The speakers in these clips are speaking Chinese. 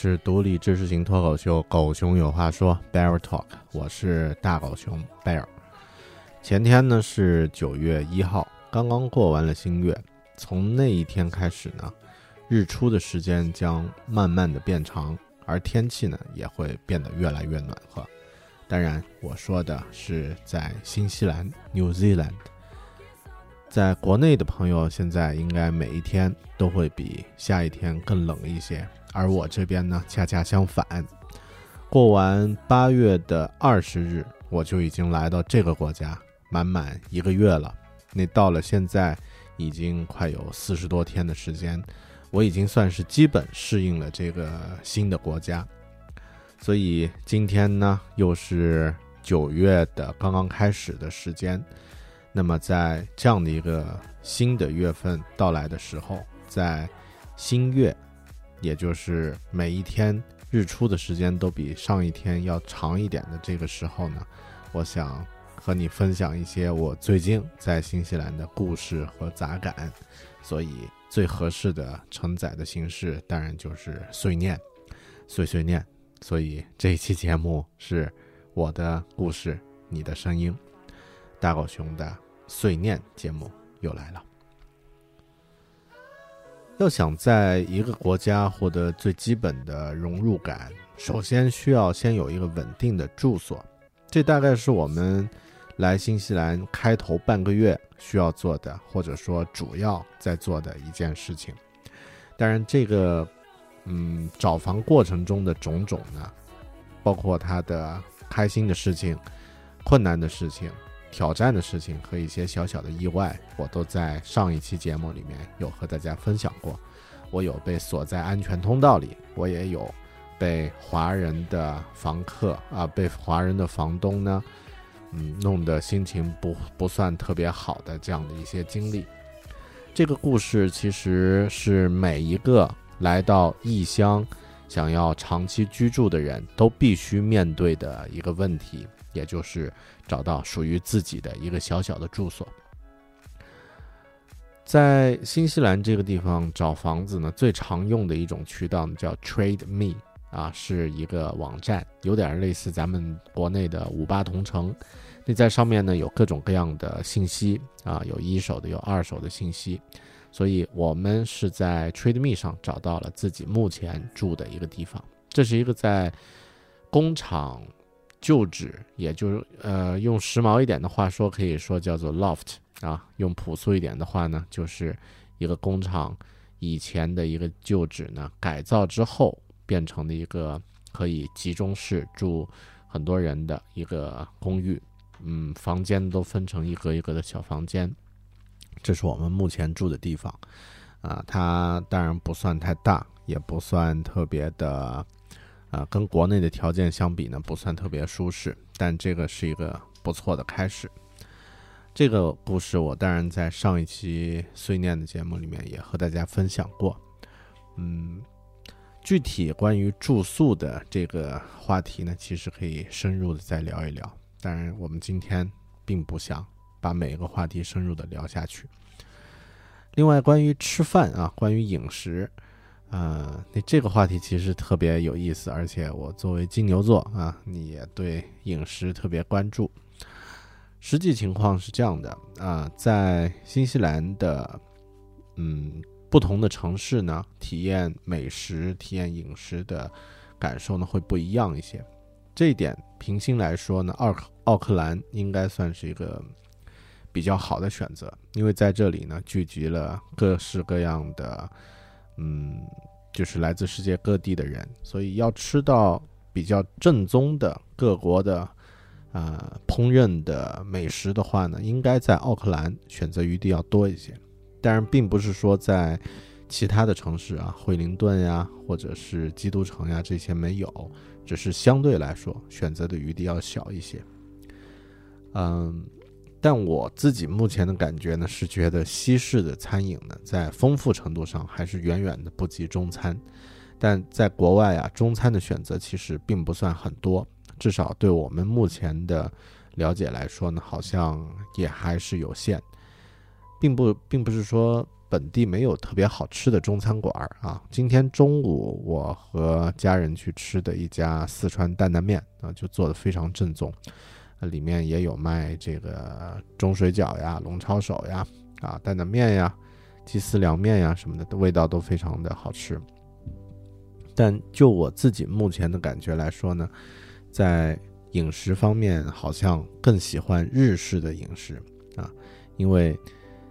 是独立知识型脱口秀《狗熊有话说》Bear Talk，我是大狗熊 Bear。前天呢是九月一号，刚刚过完了新月，从那一天开始呢，日出的时间将慢慢的变长，而天气呢也会变得越来越暖和。当然，我说的是在新西兰 New Zealand。在国内的朋友，现在应该每一天都会比下一天更冷一些，而我这边呢，恰恰相反。过完八月的二十日，我就已经来到这个国家满满一个月了。那到了现在，已经快有四十多天的时间，我已经算是基本适应了这个新的国家。所以今天呢，又是九月的刚刚开始的时间。那么，在这样的一个新的月份到来的时候，在新月，也就是每一天日出的时间都比上一天要长一点的这个时候呢，我想和你分享一些我最近在新西兰的故事和杂感。所以，最合适的承载的形式当然就是碎念，碎碎念。所以这一期节目是我的故事，你的声音，大狗熊的。碎念节目又来了。要想在一个国家获得最基本的融入感，首先需要先有一个稳定的住所。这大概是我们来新西兰开头半个月需要做的，或者说主要在做的一件事情。当然，这个嗯，找房过程中的种种呢，包括他的开心的事情、困难的事情。挑战的事情和一些小小的意外，我都在上一期节目里面有和大家分享过。我有被锁在安全通道里，我也有被华人的房客啊，被华人的房东呢，嗯，弄得心情不不算特别好的这样的一些经历。这个故事其实是每一个来到异乡想要长期居住的人都必须面对的一个问题。也就是找到属于自己的一个小小的住所。在新西兰这个地方找房子呢，最常用的一种渠道呢叫 Trade Me 啊，是一个网站，有点类似咱们国内的五八同城。那在上面呢有各种各样的信息啊，有一手的，有二手的信息。所以我们是在 Trade Me 上找到了自己目前住的一个地方。这是一个在工厂。旧址，也就是呃，用时髦一点的话说，可以说叫做 loft 啊。用朴素一点的话呢，就是一个工厂以前的一个旧址呢，改造之后变成了一个可以集中式住很多人的一个公寓。嗯，房间都分成一格一格的小房间。这是我们目前住的地方啊。它当然不算太大，也不算特别的。啊，跟国内的条件相比呢，不算特别舒适，但这个是一个不错的开始。这个故事我当然在上一期碎念的节目里面也和大家分享过。嗯，具体关于住宿的这个话题呢，其实可以深入的再聊一聊。当然，我们今天并不想把每一个话题深入的聊下去。另外，关于吃饭啊，关于饮食。呃，那这个话题其实特别有意思，而且我作为金牛座啊，你也对饮食特别关注。实际情况是这样的啊，在新西兰的嗯不同的城市呢，体验美食、体验饮食的感受呢会不一样一些。这一点，平心来说呢，奥奥克兰应该算是一个比较好的选择，因为在这里呢聚集了各式各样的，嗯，就是来自世界各地的人，所以要吃到比较正宗的各国的。啊，烹饪的美食的话呢，应该在奥克兰选择余地要多一些。当然，并不是说在其他的城市啊，惠灵顿呀，或者是基督城呀这些没有，只是相对来说选择的余地要小一些。嗯，但我自己目前的感觉呢，是觉得西式的餐饮呢，在丰富程度上还是远远的不及中餐。但在国外啊，中餐的选择其实并不算很多。至少对我们目前的了解来说呢，好像也还是有限，并不并不是说本地没有特别好吃的中餐馆啊。今天中午我和家人去吃的一家四川担担面啊，就做的非常正宗，里面也有卖这个中水饺呀、龙抄手呀、啊担担面呀、鸡丝凉面呀什么的，味道都非常的好吃。但就我自己目前的感觉来说呢。在饮食方面，好像更喜欢日式的饮食啊，因为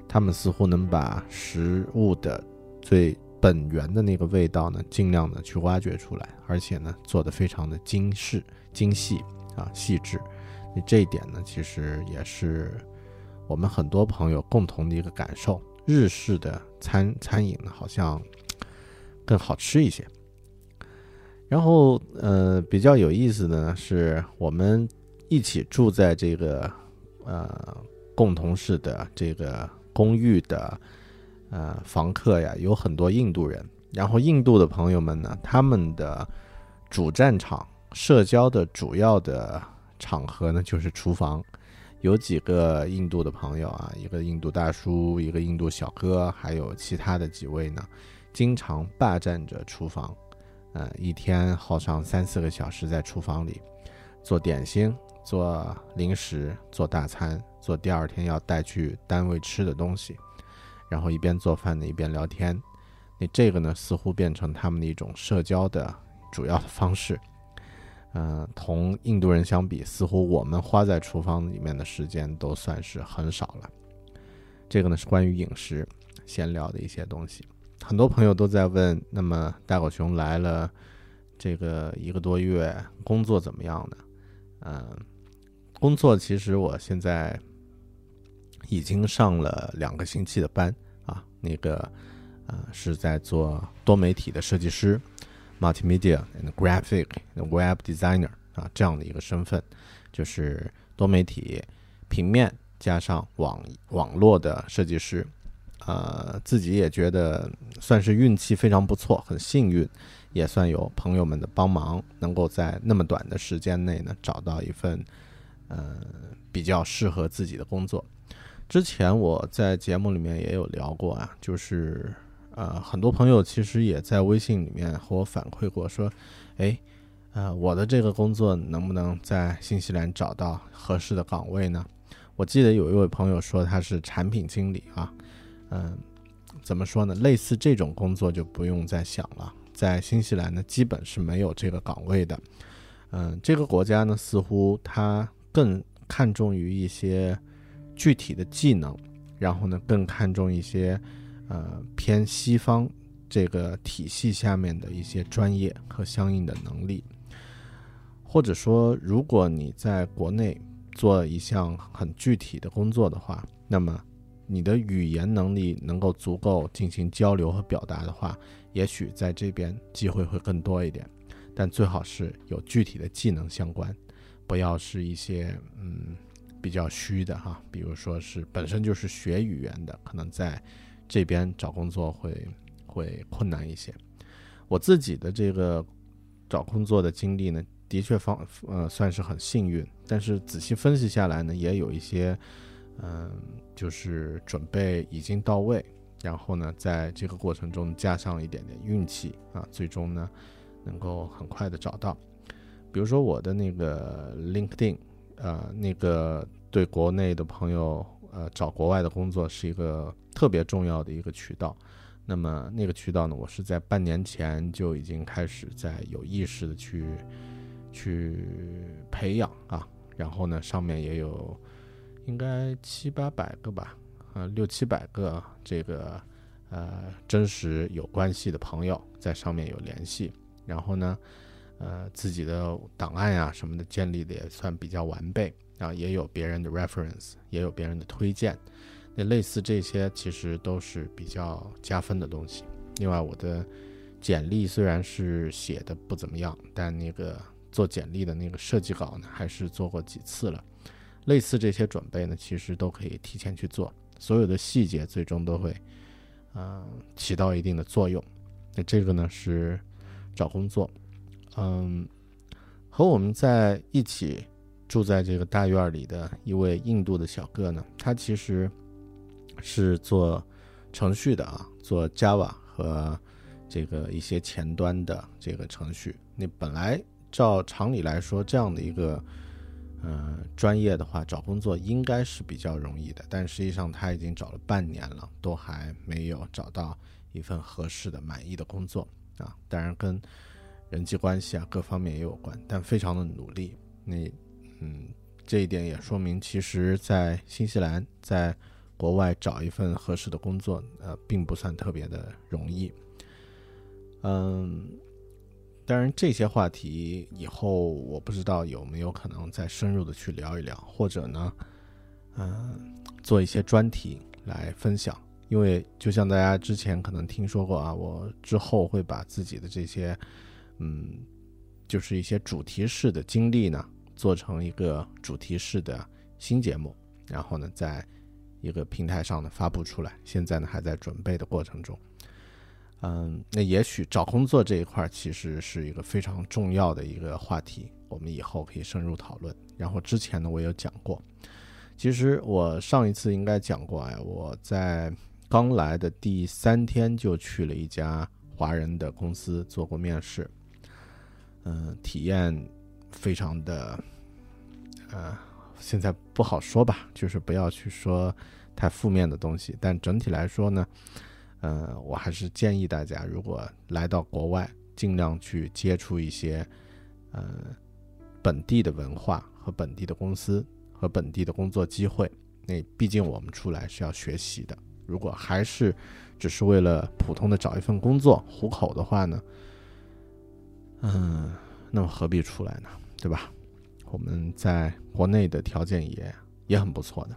他们似乎能把食物的最本源的那个味道呢，尽量的去挖掘出来，而且呢，做的非常的精细、精细啊、细致。这一点呢，其实也是我们很多朋友共同的一个感受：日式的餐餐饮呢，好像更好吃一些。然后，呃，比较有意思的呢，是我们一起住在这个呃共同式的这个公寓的呃房客呀，有很多印度人。然后，印度的朋友们呢，他们的主战场、社交的主要的场合呢，就是厨房。有几个印度的朋友啊，一个印度大叔，一个印度小哥，还有其他的几位呢，经常霸占着厨房。呃，一天耗上三四个小时在厨房里做点心、做零食、做大餐、做第二天要带去单位吃的东西，然后一边做饭呢一边聊天。那这个呢，似乎变成他们的一种社交的主要的方式。嗯，同印度人相比，似乎我们花在厨房里面的时间都算是很少了。这个呢是关于饮食闲聊的一些东西。很多朋友都在问，那么大狗熊来了这个一个多月，工作怎么样呢？嗯，工作其实我现在已经上了两个星期的班啊，那个呃是在做多媒体的设计师，multimedia and graphic web designer 啊这样的一个身份，就是多媒体平面加上网网络的设计师。呃，自己也觉得算是运气非常不错，很幸运，也算有朋友们的帮忙，能够在那么短的时间内呢找到一份呃比较适合自己的工作。之前我在节目里面也有聊过啊，就是呃很多朋友其实也在微信里面和我反馈过，说，哎，呃我的这个工作能不能在新西兰找到合适的岗位呢？我记得有一位朋友说他是产品经理啊。嗯，怎么说呢？类似这种工作就不用再想了。在新西兰呢，基本是没有这个岗位的。嗯，这个国家呢，似乎它更看重于一些具体的技能，然后呢，更看重一些呃偏西方这个体系下面的一些专业和相应的能力。或者说，如果你在国内做一项很具体的工作的话，那么。你的语言能力能够足够进行交流和表达的话，也许在这边机会会更多一点，但最好是有具体的技能相关，不要是一些嗯比较虚的哈，比如说是本身就是学语言的，可能在这边找工作会会困难一些。我自己的这个找工作的经历呢，的确方呃算是很幸运，但是仔细分析下来呢，也有一些。嗯，就是准备已经到位，然后呢，在这个过程中加上一点点运气啊，最终呢，能够很快的找到。比如说我的那个 LinkedIn，呃，那个对国内的朋友，呃，找国外的工作是一个特别重要的一个渠道。那么那个渠道呢，我是在半年前就已经开始在有意识的去去培养啊。然后呢，上面也有应该七八百个吧，呃，六七百个这个呃真实有关系的朋友在上面有联系。然后呢，呃，自己的档案呀什么的建立的也算比较完备。啊，也有别人的 reference，也有别人的推荐，那类似这些其实都是比较加分的东西。另外，我的简历虽然是写的不怎么样，但那个做简历的那个设计稿呢，还是做过几次了。类似这些准备呢，其实都可以提前去做，所有的细节最终都会，嗯，起到一定的作用。那这个呢是找工作，嗯，和我们在一起。住在这个大院里的一位印度的小哥呢，他其实是做程序的啊，做 Java 和这个一些前端的这个程序。那本来照常理来说，这样的一个呃专业的话，找工作应该是比较容易的。但实际上他已经找了半年了，都还没有找到一份合适的、满意的工作啊。当然跟人际关系啊各方面也有关，但非常的努力。那嗯，这一点也说明，其实，在新西兰，在国外找一份合适的工作，呃，并不算特别的容易。嗯，当然，这些话题以后我不知道有没有可能再深入的去聊一聊，或者呢，嗯，做一些专题来分享。因为就像大家之前可能听说过啊，我之后会把自己的这些，嗯，就是一些主题式的经历呢。做成一个主题式的新节目，然后呢，在一个平台上呢发布出来。现在呢还在准备的过程中。嗯，那也许找工作这一块其实是一个非常重要的一个话题，我们以后可以深入讨论。然后之前呢我有讲过，其实我上一次应该讲过哎，我在刚来的第三天就去了一家华人的公司做过面试，嗯，体验。非常的，呃，现在不好说吧，就是不要去说太负面的东西。但整体来说呢，呃，我还是建议大家，如果来到国外，尽量去接触一些，呃，本地的文化和本地的公司和本地的工作机会。那毕竟我们出来是要学习的。如果还是只是为了普通的找一份工作糊口的话呢，嗯。那么何必出来呢？对吧？我们在国内的条件也也很不错的。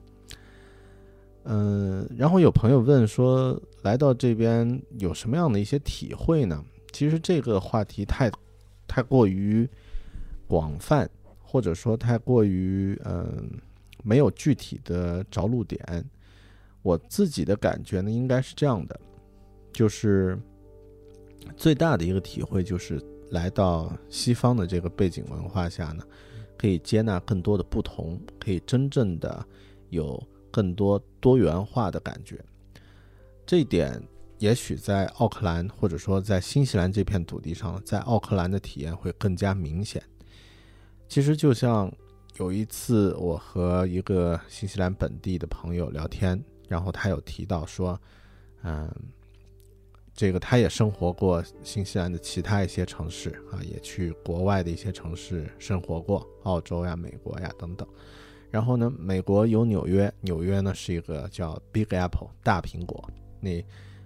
嗯，然后有朋友问说，来到这边有什么样的一些体会呢？其实这个话题太太过于广泛，或者说太过于嗯没有具体的着陆点。我自己的感觉呢，应该是这样的，就是最大的一个体会就是。来到西方的这个背景文化下呢，可以接纳更多的不同，可以真正的有更多多元化的感觉。这一点也许在奥克兰或者说在新西兰这片土地上，在奥克兰的体验会更加明显。其实就像有一次我和一个新西兰本地的朋友聊天，然后他有提到说，嗯。这个他也生活过新西兰的其他一些城市啊，也去国外的一些城市生活过，澳洲呀、美国呀等等。然后呢，美国有纽约，纽约呢是一个叫 Big Apple 大苹果，那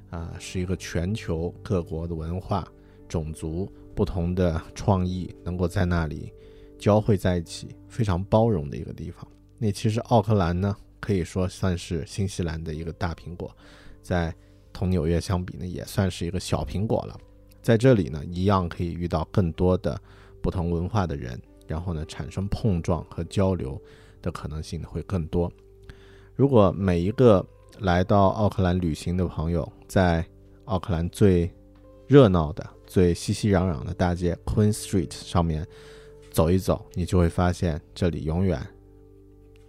啊是一个全球各国的文化、种族不同的创意能够在那里交汇在一起，非常包容的一个地方。那其实奥克兰呢，可以说算是新西兰的一个大苹果，在。同纽约相比呢，也算是一个小苹果了。在这里呢，一样可以遇到更多的不同文化的人，然后呢，产生碰撞和交流的可能性会更多。如果每一个来到奥克兰旅行的朋友，在奥克兰最热闹的、最熙熙攘攘的大街 Queen Street 上面走一走，你就会发现这里永远，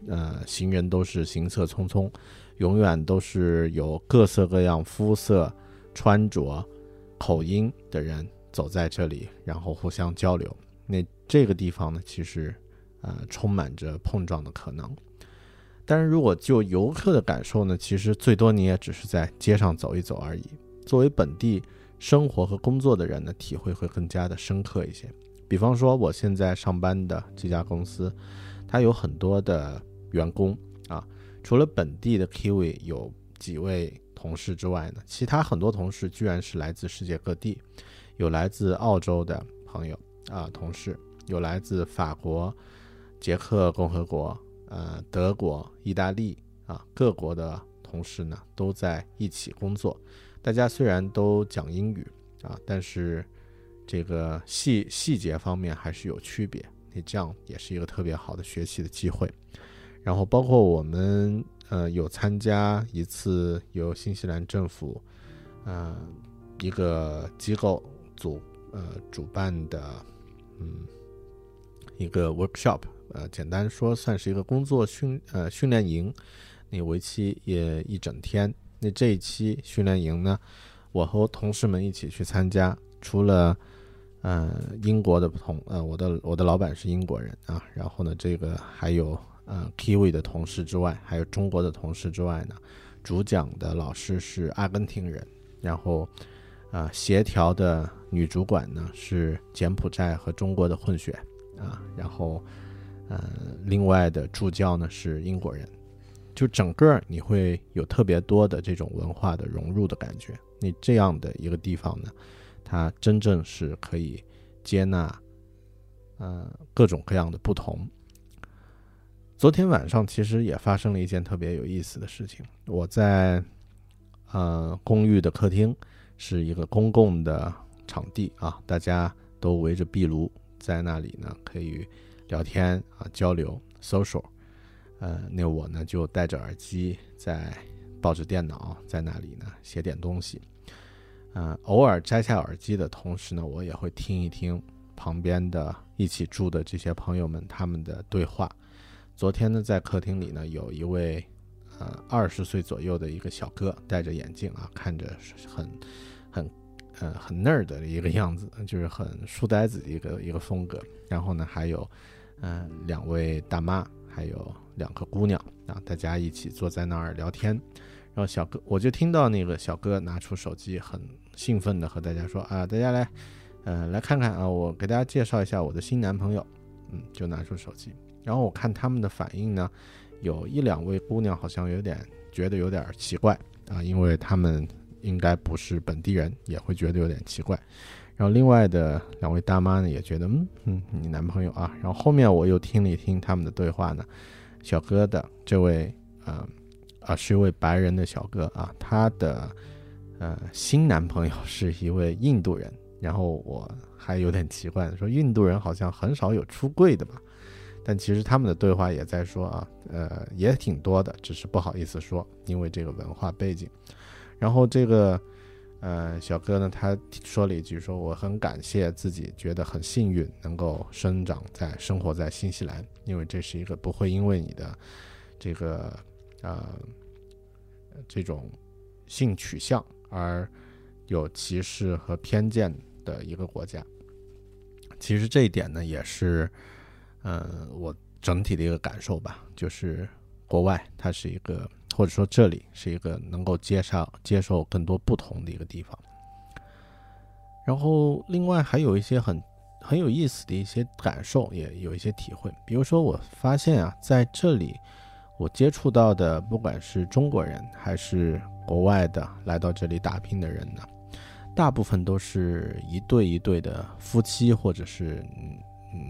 呃，行人都是行色匆匆。永远都是有各色各样肤色、穿着、口音的人走在这里，然后互相交流。那这个地方呢，其实，呃，充满着碰撞的可能。但是如果就游客的感受呢，其实最多你也只是在街上走一走而已。作为本地生活和工作的人呢，体会会更加的深刻一些。比方说，我现在上班的这家公司，它有很多的员工，除了本地的 Kiwi 有几位同事之外呢，其他很多同事居然是来自世界各地，有来自澳洲的朋友啊，同事有来自法国、捷克共和国、呃德国、意大利啊各国的同事呢，都在一起工作。大家虽然都讲英语啊，但是。这个细细节方面还是有区别，你这样也是一个特别好的学习的机会。然后包括我们呃有参加一次由新西兰政府呃一个机构组呃主办的嗯一个 workshop，呃简单说算是一个工作训呃训练营，那为期也一整天。那这一期训练营呢，我和同事们一起去参加，除了呃，英国的不同呃，我的我的老板是英国人啊，然后呢，这个还有呃 Kiwi 的同事之外，还有中国的同事之外呢，主讲的老师是阿根廷人，然后啊，协调的女主管呢是柬埔寨和中国的混血啊，然后呃，另外的助教呢是英国人，就整个你会有特别多的这种文化的融入的感觉，你这样的一个地方呢。它真正是可以接纳，呃，各种各样的不同。昨天晚上其实也发生了一件特别有意思的事情。我在呃公寓的客厅，是一个公共的场地啊，大家都围着壁炉在那里呢，可以聊天啊，交流 social。呃，那我呢就戴着耳机，在抱着电脑在那里呢写点东西。呃，偶尔摘下耳机的同时呢，我也会听一听旁边的一起住的这些朋友们他们的对话。昨天呢，在客厅里呢，有一位呃二十岁左右的一个小哥，戴着眼镜啊，看着很很呃很 nerd 的一个样子，就是很书呆子的一个一个风格。然后呢，还有嗯两位大妈，还有两个姑娘啊，大家一起坐在那儿聊天。然后小哥，我就听到那个小哥拿出手机很。兴奋的和大家说啊，大家来，呃，来看看啊，我给大家介绍一下我的新男朋友。嗯，就拿出手机，然后我看他们的反应呢，有一两位姑娘好像有点觉得有点奇怪啊，因为他们应该不是本地人，也会觉得有点奇怪。然后另外的两位大妈呢，也觉得嗯嗯，你男朋友啊。然后后面我又听了一听他们的对话呢，小哥的这位呃啊是一位白人的小哥啊，他的。呃，新男朋友 是一位印度人，然后我还有点奇怪，说印度人好像很少有出柜的吧？但其实他们的对话也在说啊，呃，也挺多的，只是不好意思说，因为这个文化背景。然后这个呃小哥呢，他说了一句，说我很感谢自己，觉得很幸运能够生长在生活在新西兰，因为这是一个不会因为你的这个呃这种性取向。而有歧视和偏见的一个国家，其实这一点呢，也是，嗯，我整体的一个感受吧。就是国外它是一个，或者说这里是一个能够接受接受更多不同的一个地方。然后，另外还有一些很很有意思的一些感受，也有一些体会。比如说，我发现啊，在这里我接触到的，不管是中国人还是。国外的来到这里打拼的人呢，大部分都是一对一对的夫妻，或者是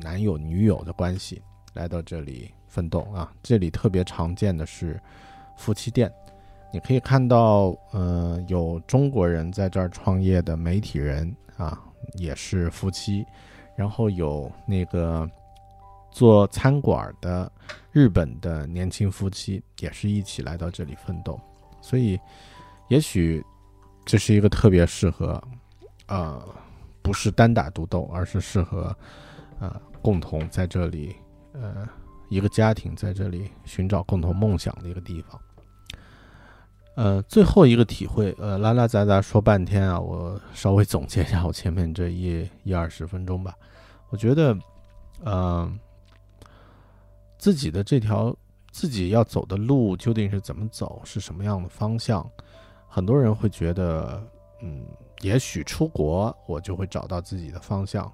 男友女友的关系来到这里奋斗啊。这里特别常见的是夫妻店，你可以看到，呃，有中国人在这儿创业的媒体人啊，也是夫妻，然后有那个做餐馆的日本的年轻夫妻，也是一起来到这里奋斗。所以，也许这是一个特别适合，呃，不是单打独斗，而是适合，呃，共同在这里，呃，一个家庭在这里寻找共同梦想的一个地方。呃，最后一个体会，呃，拉拉杂杂说半天啊，我稍微总结一下我前面这一一二十分钟吧。我觉得，嗯，自己的这条。自己要走的路究竟是怎么走，是什么样的方向？很多人会觉得，嗯，也许出国我就会找到自己的方向，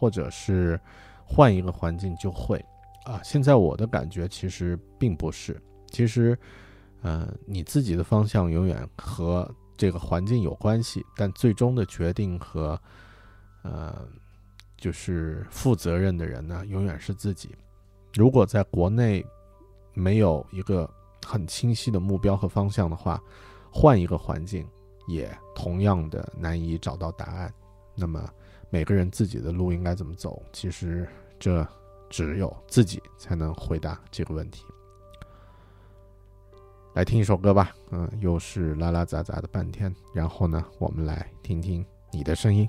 或者是换一个环境就会。啊，现在我的感觉其实并不是，其实，呃，你自己的方向永远和这个环境有关系，但最终的决定和，呃，就是负责任的人呢，永远是自己。如果在国内没有一个很清晰的目标和方向的话，换一个环境也同样的难以找到答案。那么每个人自己的路应该怎么走？其实这。只有自己才能回答这个问题。来听一首歌吧，嗯，又是拉拉杂杂的半天，然后呢，我们来听听你的声音。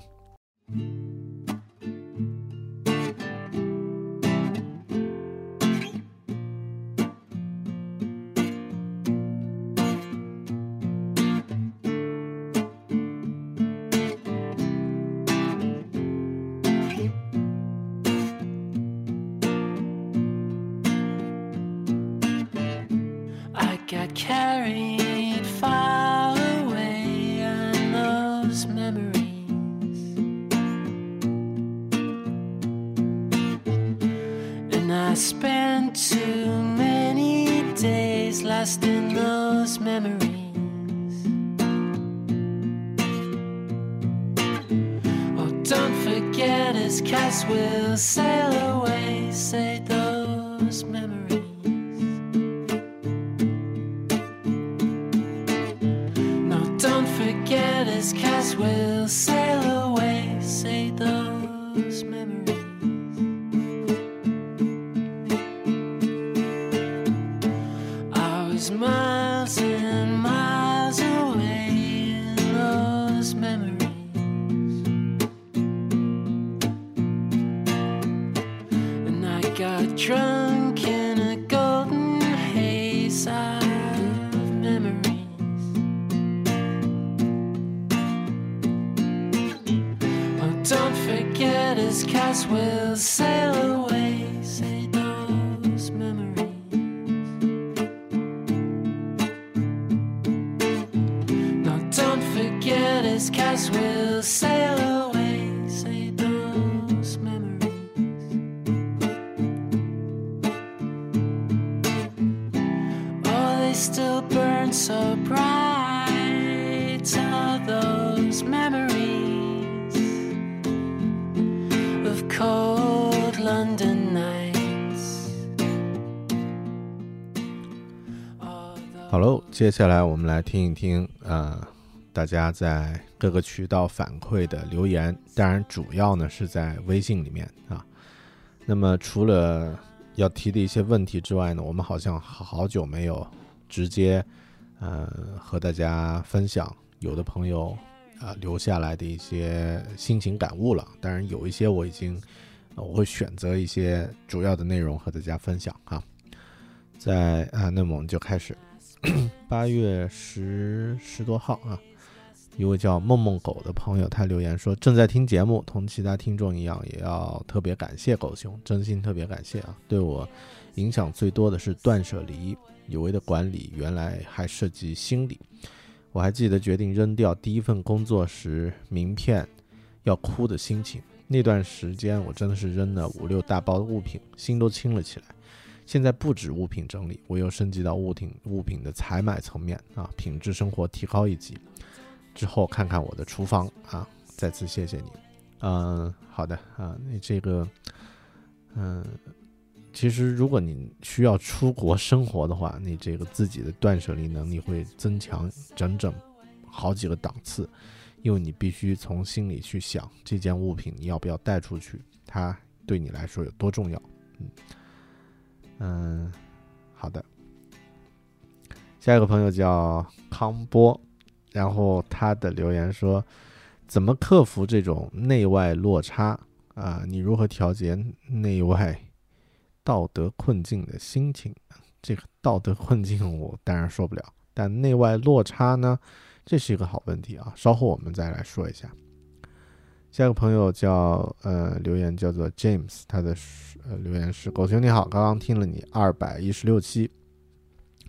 Still burn so bright of those memories of cold London nights。hello 接下来我们来听一听呃大家在各个渠道反馈的留言，当然主要呢是在微信里面啊。那么除了要提的一些问题之外呢，我们好像好久没有。直接，呃，和大家分享有的朋友啊留下来的一些心情感悟了。当然有一些我已经，我会选择一些主要的内容和大家分享哈。在啊，那么我们就开始。八月十十多号啊，一位叫梦梦狗的朋友，他留言说正在听节目，同其他听众一样，也要特别感谢狗熊，真心特别感谢啊！对我影响最多的是断舍离，有为的管理，原来还涉及心理。我还记得决定扔掉第一份工作时，名片要哭的心情。那段时间，我真的是扔了五六大包物品，心都轻了起来。现在不止物品整理，我又升级到物品物品的采买层面啊，品质生活提高一级。之后看看我的厨房啊，再次谢谢你。嗯，好的啊，你这个，嗯，其实如果你需要出国生活的话，你这个自己的断舍离能力会增强整整好几个档次，因为你必须从心里去想这件物品你要不要带出去，它对你来说有多重要，嗯。嗯，好的。下一个朋友叫康波，然后他的留言说：“怎么克服这种内外落差啊？你如何调节内外道德困境的心情？这个道德困境我当然说不了，但内外落差呢，这是一个好问题啊。稍后我们再来说一下。”下一个朋友叫呃留言叫做 James，他的呃留言是狗熊你好，刚刚听了你二百一十六期，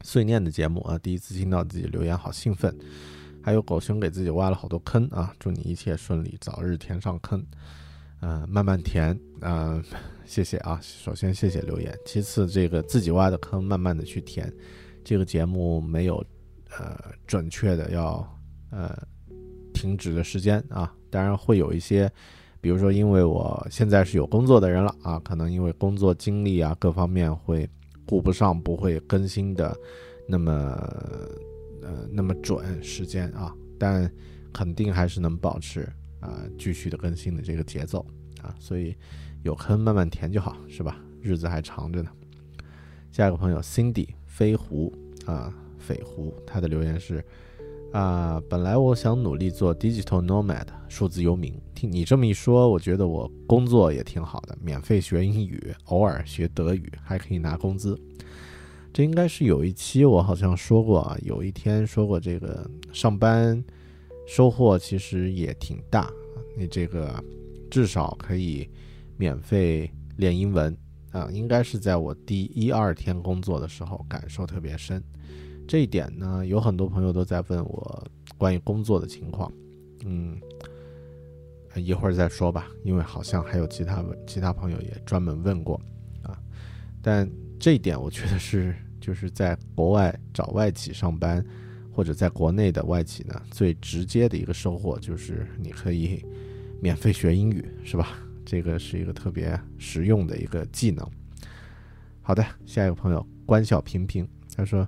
碎念的节目啊，第一次听到自己留言，好兴奋。还有狗熊给自己挖了好多坑啊，祝你一切顺利，早日填上坑。呃，慢慢填啊，谢谢啊。首先谢谢留言，其次这个自己挖的坑慢慢的去填。这个节目没有呃准确的要呃停止的时间啊，当然会有一些，比如说因为我现在是有工作的人了啊，可能因为工作经历啊各方面会顾不上，不会更新的那么。呃，那么准时间啊，但肯定还是能保持啊继续的更新的这个节奏啊，所以有坑慢慢填就好，是吧？日子还长着呢。下一个朋友 Cindy 飞狐啊，飞狐，他的留言是啊，本来我想努力做 digital nomad 数字游民，听你这么一说，我觉得我工作也挺好的，免费学英语，偶尔学德语，还可以拿工资。这应该是有一期我好像说过啊，有一天说过这个上班收获其实也挺大，你这个至少可以免费练英文啊，应该是在我第一二天工作的时候感受特别深。这一点呢，有很多朋友都在问我关于工作的情况，嗯，一会儿再说吧，因为好像还有其他其他朋友也专门问过啊，但。这一点我觉得是，就是在国外找外企上班，或者在国内的外企呢，最直接的一个收获就是你可以免费学英语，是吧？这个是一个特别实用的一个技能。好的，下一个朋友关笑平平，他说：“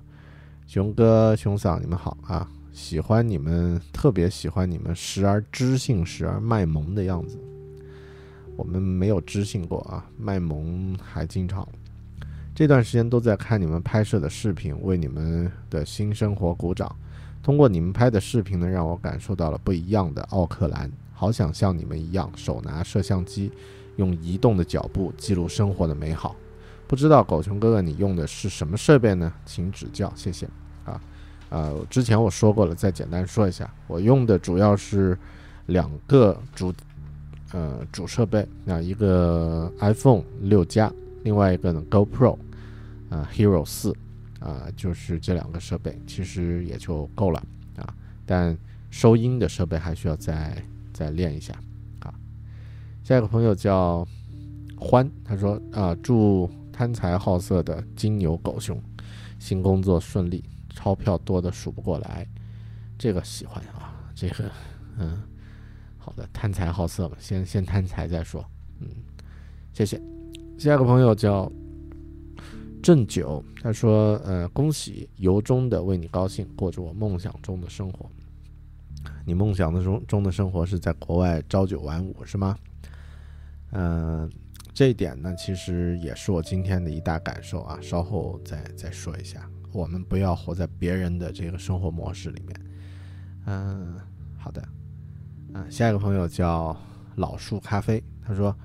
熊哥、熊嫂，你们好啊，喜欢你们，特别喜欢你们时而知性、时而卖萌的样子。我们没有知性过啊，卖萌还经常。”这段时间都在看你们拍摄的视频，为你们的新生活鼓掌。通过你们拍的视频呢，让我感受到了不一样的奥克兰。好想像你们一样，手拿摄像机，用移动的脚步记录生活的美好。不知道狗熊哥哥你用的是什么设备呢？请指教，谢谢。啊，呃，之前我说过了，再简单说一下，我用的主要是两个主，呃，主设备，那一个 iPhone 六加，另外一个呢 GoPro。啊，Hero 四，啊，就是这两个设备，其实也就够了啊。但收音的设备还需要再再练一下啊。下一个朋友叫欢，他说啊，祝贪财好色的金牛狗熊新工作顺利，钞票多的数不过来。这个喜欢啊，这个嗯，好的，贪财好色嘛，先先贪财再说。嗯，谢谢。下一个朋友叫。正九，他说：“呃，恭喜，由衷的为你高兴，过着我梦想中的生活。你梦想的中中的生活是在国外朝九晚五，是吗？嗯，这一点呢，其实也是我今天的一大感受啊。稍后再再说一下，我们不要活在别人的这个生活模式里面。嗯，好的。嗯，下一个朋友叫老树咖啡，他说：，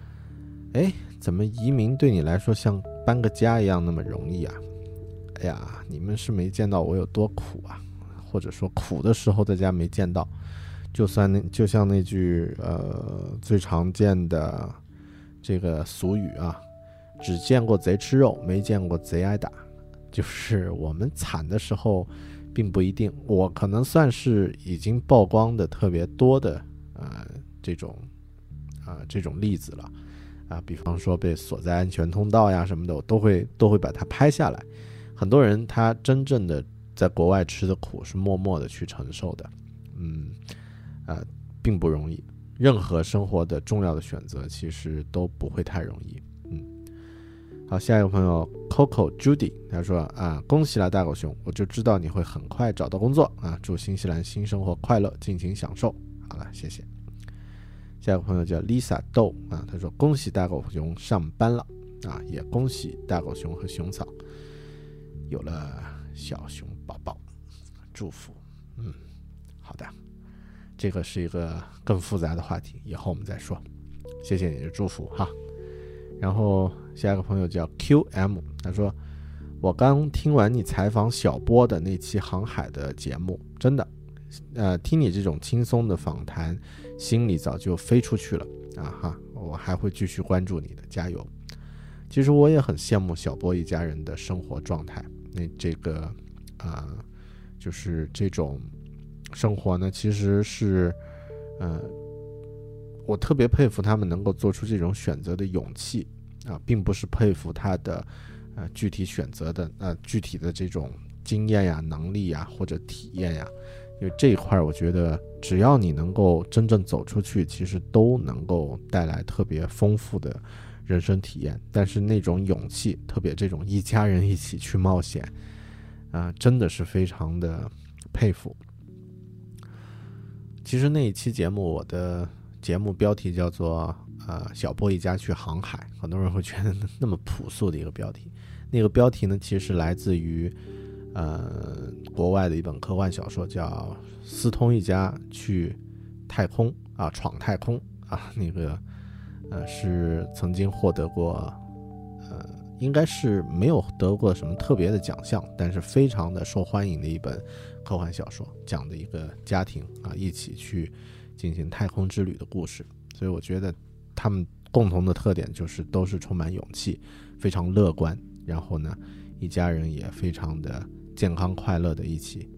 哎，怎么移民对你来说像？”搬个家一样那么容易啊！哎呀，你们是没见到我有多苦啊，或者说苦的时候在家没见到。就算那就像那句呃最常见的这个俗语啊，只见过贼吃肉，没见过贼挨打。就是我们惨的时候，并不一定。我可能算是已经曝光的特别多的呃这种啊这种例子了。啊，比方说被锁在安全通道呀什么的，我都会都会把它拍下来。很多人他真正的在国外吃的苦是默默的去承受的，嗯，呃，并不容易。任何生活的重要的选择其实都不会太容易，嗯。好，下一个朋友 Coco Judy 他说啊，恭喜了大狗熊，我就知道你会很快找到工作啊，祝新西兰新生活快乐，尽情享受。好了，谢谢。下一个朋友叫 Lisa 豆啊，他说：“恭喜大狗熊上班了啊，也恭喜大狗熊和熊草有了小熊宝宝，祝福。”嗯，好的，这个是一个更复杂的话题，以后我们再说。谢谢你的祝福哈。然后下一个朋友叫 QM，他说：“我刚听完你采访小波的那期航海的节目，真的，呃，听你这种轻松的访谈。”心里早就飞出去了啊哈！我还会继续关注你的，加油。其实我也很羡慕小波一家人的生活状态。那这个啊，就是这种生活呢，其实是，呃，我特别佩服他们能够做出这种选择的勇气啊，并不是佩服他的呃具体选择的呃具体的这种经验呀、能力呀或者体验呀。因为这一块儿，我觉得只要你能够真正走出去，其实都能够带来特别丰富的人生体验。但是那种勇气，特别这种一家人一起去冒险，啊，真的是非常的佩服。其实那一期节目，我的节目标题叫做“呃，小波一家去航海”，很多人会觉得那么朴素的一个标题。那个标题呢，其实来自于。呃，国外的一本科幻小说叫《斯通一家去太空》啊，闯太空啊，那个呃是曾经获得过，呃，应该是没有得过什么特别的奖项，但是非常的受欢迎的一本科幻小说，讲的一个家庭啊一起去进行太空之旅的故事。所以我觉得他们共同的特点就是都是充满勇气，非常乐观，然后呢，一家人也非常的。健康快乐的一起，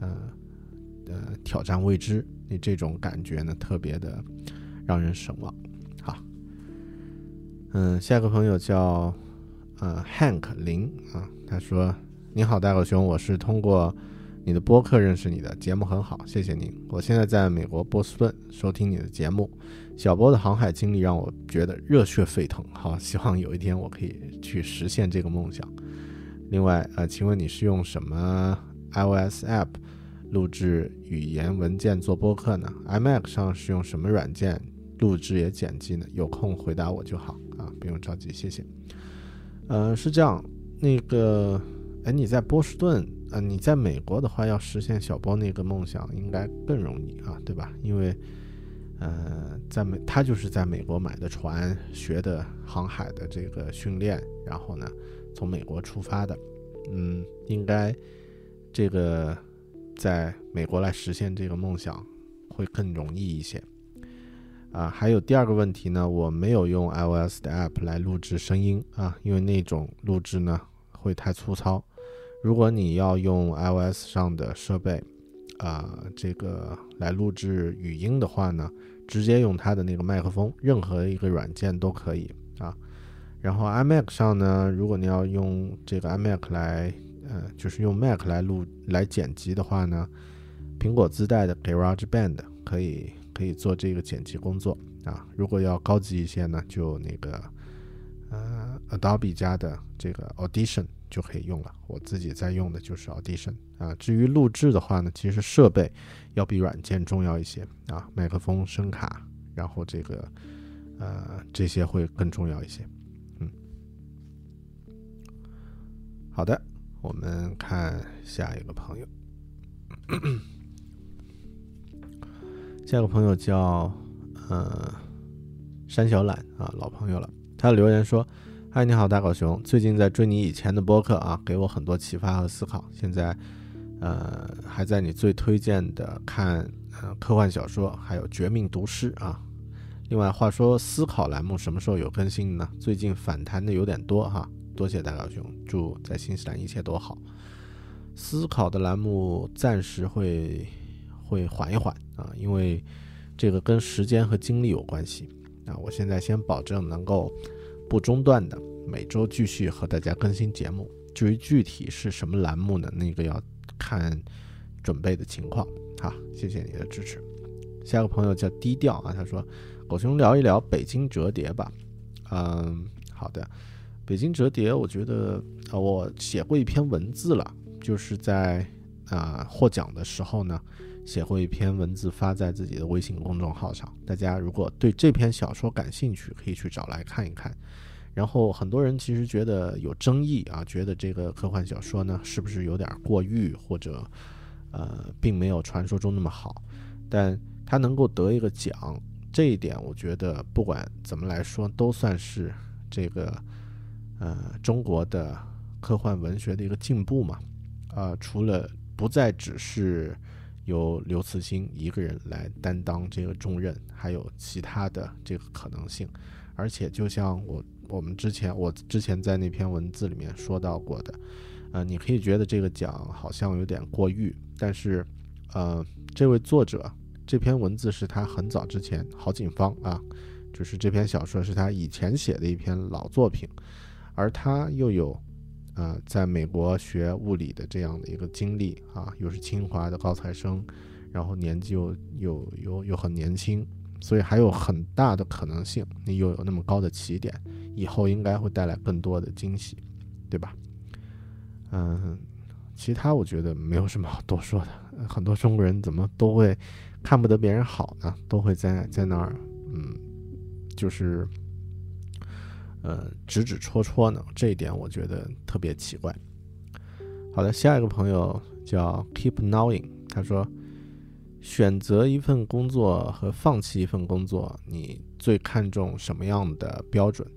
呃，呃，挑战未知，你这种感觉呢，特别的让人神往。好，嗯，下一个朋友叫呃 Hank 林啊，他说：“你好，大狗熊，我是通过你的播客认识你的，节目很好，谢谢您。我现在在美国波士顿收听你的节目，小波的航海经历让我觉得热血沸腾。好，希望有一天我可以去实现这个梦想。”另外，呃，请问你是用什么 iOS app 录制语言文件做播客呢？iMac 上是用什么软件录制也剪辑呢？有空回答我就好啊，不用着急，谢谢。呃，是这样，那个，哎，你在波士顿，呃，你在美国的话，要实现小波那个梦想应该更容易啊，对吧？因为，呃，在美，他就是在美国买的船，学的航海的这个训练，然后呢。从美国出发的，嗯，应该这个在美国来实现这个梦想会更容易一些。啊，还有第二个问题呢，我没有用 iOS 的 app 来录制声音啊，因为那种录制呢会太粗糙。如果你要用 iOS 上的设备啊，这个来录制语音的话呢，直接用它的那个麦克风，任何一个软件都可以啊。然后 iMac 上呢，如果你要用这个 iMac 来，呃，就是用 Mac 来录来剪辑的话呢，苹果自带的 GarageBand 可以可以做这个剪辑工作啊。如果要高级一些呢，就那个呃 Adobe 家的这个 Audition 就可以用了。我自己在用的就是 Audition 啊。至于录制的话呢，其实设备要比软件重要一些啊，麦克风、声卡，然后这个呃这些会更重要一些。好的，我们看下一个朋友。下一个朋友叫呃山小懒啊，老朋友了。他留言说：“嗨，你好，大狗熊，最近在追你以前的播客啊，给我很多启发和思考。现在呃还在你最推荐的看呃科幻小说，还有《绝命毒师》啊。另外，话说思考栏目什么时候有更新呢？最近反弹的有点多哈。”多谢大高兄，祝在新西兰一切都好。思考的栏目暂时会会缓一缓啊，因为这个跟时间和精力有关系啊。我现在先保证能够不中断的每周继续和大家更新节目。至于具体是什么栏目呢？那个要看准备的情况。好，谢谢你的支持。下个朋友叫低调啊，他说：“狗熊聊一聊北京折叠吧。”嗯，好的。北京折叠，我觉得啊，我写过一篇文字了，就是在啊获奖的时候呢，写过一篇文字发在自己的微信公众号上。大家如果对这篇小说感兴趣，可以去找来看一看。然后很多人其实觉得有争议啊，觉得这个科幻小说呢是不是有点过誉，或者呃并没有传说中那么好。但它能够得一个奖，这一点我觉得不管怎么来说，都算是这个。呃，中国的科幻文学的一个进步嘛，啊，除了不再只是由刘慈欣一个人来担当这个重任，还有其他的这个可能性。而且，就像我我们之前我之前在那篇文字里面说到过的，呃，你可以觉得这个奖好像有点过誉，但是，呃，这位作者这篇文字是他很早之前，郝景芳啊，就是这篇小说是他以前写的一篇老作品，而他又有，呃，在美国学物理的这样的一个经历啊，又是清华的高材生，然后年纪又又又又很年轻。所以还有很大的可能性，你又有那么高的起点，以后应该会带来更多的惊喜，对吧？嗯，其他我觉得没有什么好多说的。很多中国人怎么都会看不得别人好呢？都会在在那儿，嗯，就是呃指指戳戳呢？这一点我觉得特别奇怪。好的，下一个朋友叫 Keep Knowing，他说。选择一份工作和放弃一份工作，你最看重什么样的标准？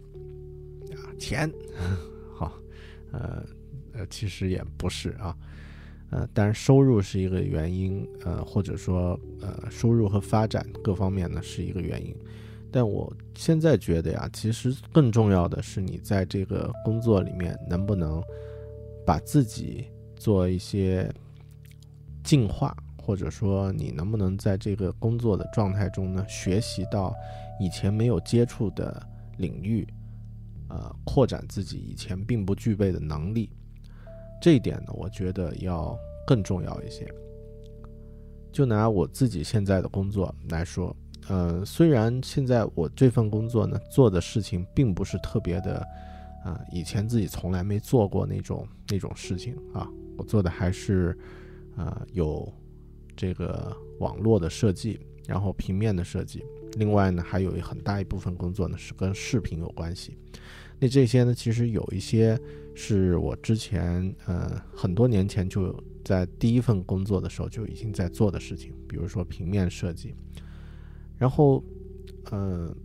啊，钱，好，呃，呃，其实也不是啊，呃，但是收入是一个原因，呃，或者说，呃，收入和发展各方面呢是一个原因，但我现在觉得呀，其实更重要的是你在这个工作里面能不能把自己做一些进化。或者说，你能不能在这个工作的状态中呢，学习到以前没有接触的领域，呃，扩展自己以前并不具备的能力，这一点呢，我觉得要更重要一些。就拿我自己现在的工作来说，呃，虽然现在我这份工作呢做的事情并不是特别的，啊，以前自己从来没做过那种那种事情啊，我做的还是，啊，有。这个网络的设计，然后平面的设计，另外呢，还有很大一部分工作呢是跟视频有关系。那这些呢，其实有一些是我之前呃很多年前就在第一份工作的时候就已经在做的事情，比如说平面设计。然后，呃，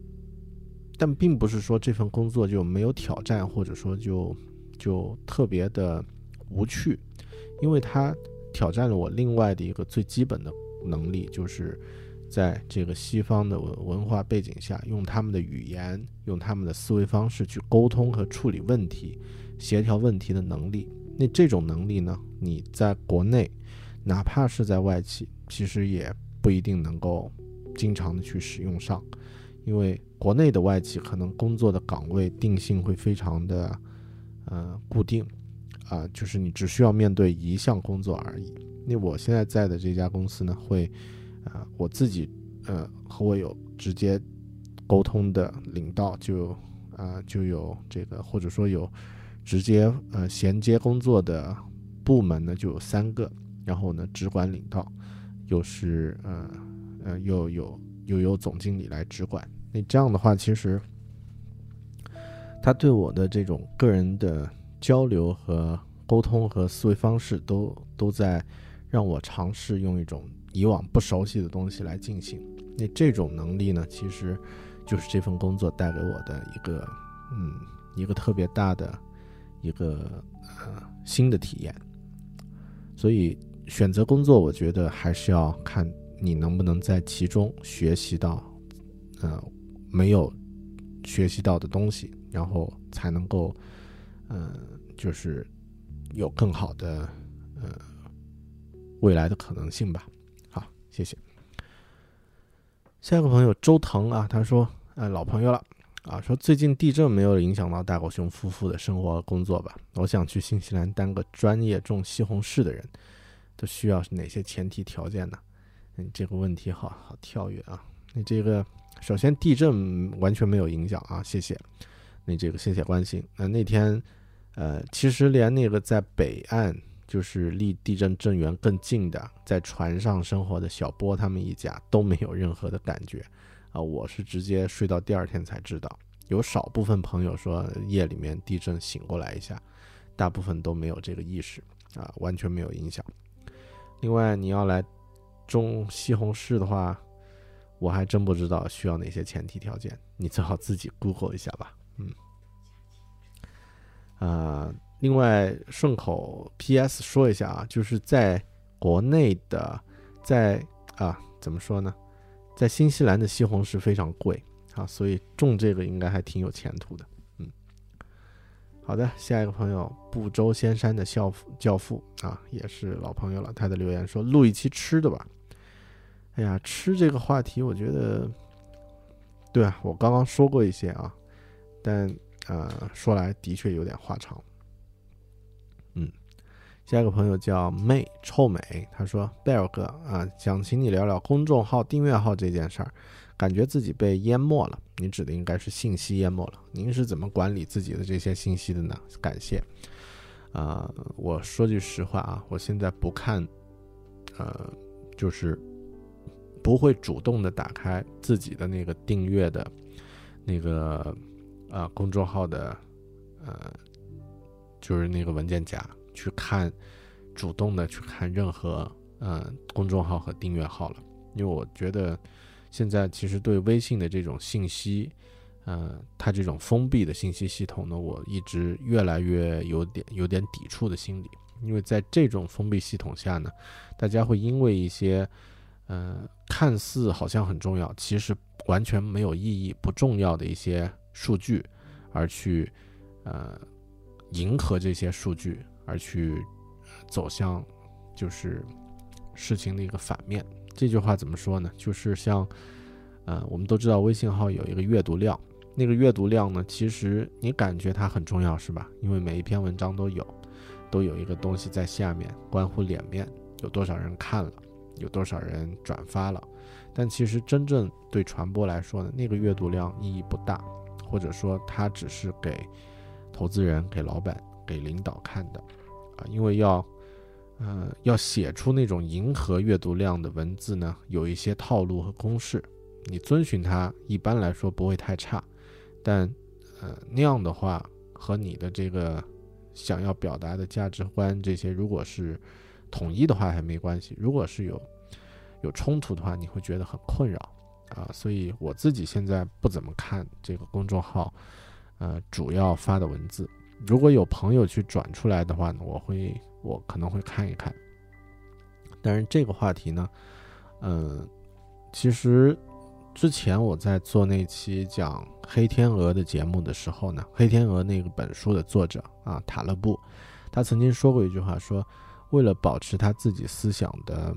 但并不是说这份工作就没有挑战，或者说就就特别的无趣，因为它。挑战了我另外的一个最基本的能力，就是在这个西方的文化背景下，用他们的语言、用他们的思维方式去沟通和处理问题、协调问题的能力。那这种能力呢，你在国内，哪怕是在外企，其实也不一定能够经常的去使用上，因为国内的外企可能工作的岗位定性会非常的呃固定。啊，就是你只需要面对一项工作而已。那我现在在的这家公司呢，会，啊，我自己，呃，和我有直接沟通的领导就，啊，就有这个，或者说有直接呃衔接工作的部门呢，就有三个。然后呢，直管领导又是，呃，呃，又有又有总经理来直管。那这样的话，其实他对我的这种个人的。交流和沟通和思维方式都都在让我尝试用一种以往不熟悉的东西来进行。那这种能力呢，其实就是这份工作带给我的一个嗯一个特别大的一个呃新的体验。所以选择工作，我觉得还是要看你能不能在其中学习到呃没有学习到的东西，然后才能够。嗯，就是有更好的呃未来的可能性吧。好，谢谢。下一个朋友周腾啊，他说，呃，老朋友了啊，说最近地震没有影响到大狗熊夫妇的生活和工作吧？我想去新西兰当个专业种西红柿的人，都需要哪些前提条件呢？嗯，这个问题好好跳跃啊。你这个首先地震完全没有影响啊，谢谢。你这个谢谢关心。那那天。呃，其实连那个在北岸，就是离地震震源更近的，在船上生活的小波他们一家都没有任何的感觉，啊，我是直接睡到第二天才知道。有少部分朋友说夜里面地震醒过来一下，大部分都没有这个意识，啊，完全没有影响。另外，你要来种西红柿的话，我还真不知道需要哪些前提条件，你最好自己 Google 一下吧，嗯。呃，另外顺口 P.S 说一下啊，就是在国内的，在啊怎么说呢，在新西兰的西红柿非常贵啊，所以种这个应该还挺有前途的。嗯，好的，下一个朋友不周仙山的教父教父啊，也是老朋友了。他的留言说录一期吃的吧。哎呀，吃这个话题，我觉得，对啊，我刚刚说过一些啊，但呃，说来的确有点话长。嗯，下一个朋友叫妹臭美，他说贝尔哥啊，想请你聊聊公众号订阅号这件事儿。感觉自己被淹没了，你指的应该是信息淹没了。您是怎么管理自己的这些信息的呢？感谢。啊，我说句实话啊，我现在不看，呃，就是不会主动的打开自己的那个订阅的那个呃公众号的呃，就是那个文件夹去看，主动的去看任何呃公众号和订阅号了，因为我觉得。现在其实对微信的这种信息，呃，它这种封闭的信息系统呢，我一直越来越有点有点抵触的心理，因为在这种封闭系统下呢，大家会因为一些，呃，看似好像很重要，其实完全没有意义、不重要的一些数据，而去，呃，迎合这些数据，而去走向，就是事情的一个反面。这句话怎么说呢？就是像，呃，我们都知道微信号有一个阅读量，那个阅读量呢，其实你感觉它很重要，是吧？因为每一篇文章都有，都有一个东西在下面，关乎脸面，有多少人看了，有多少人转发了。但其实真正对传播来说呢，那个阅读量意义不大，或者说它只是给投资人、给老板、给领导看的，啊，因为要。呃，要写出那种迎合阅读量的文字呢，有一些套路和公式，你遵循它，一般来说不会太差。但，呃，那样的话和你的这个想要表达的价值观这些，如果是统一的话还没关系；如果是有有冲突的话，你会觉得很困扰啊。所以我自己现在不怎么看这个公众号，呃，主要发的文字。如果有朋友去转出来的话呢，我会。我可能会看一看，但是这个话题呢，嗯，其实之前我在做那期讲黑天鹅的节目的时候呢，黑天鹅那个本书的作者啊塔勒布，他曾经说过一句话，说为了保持他自己思想的，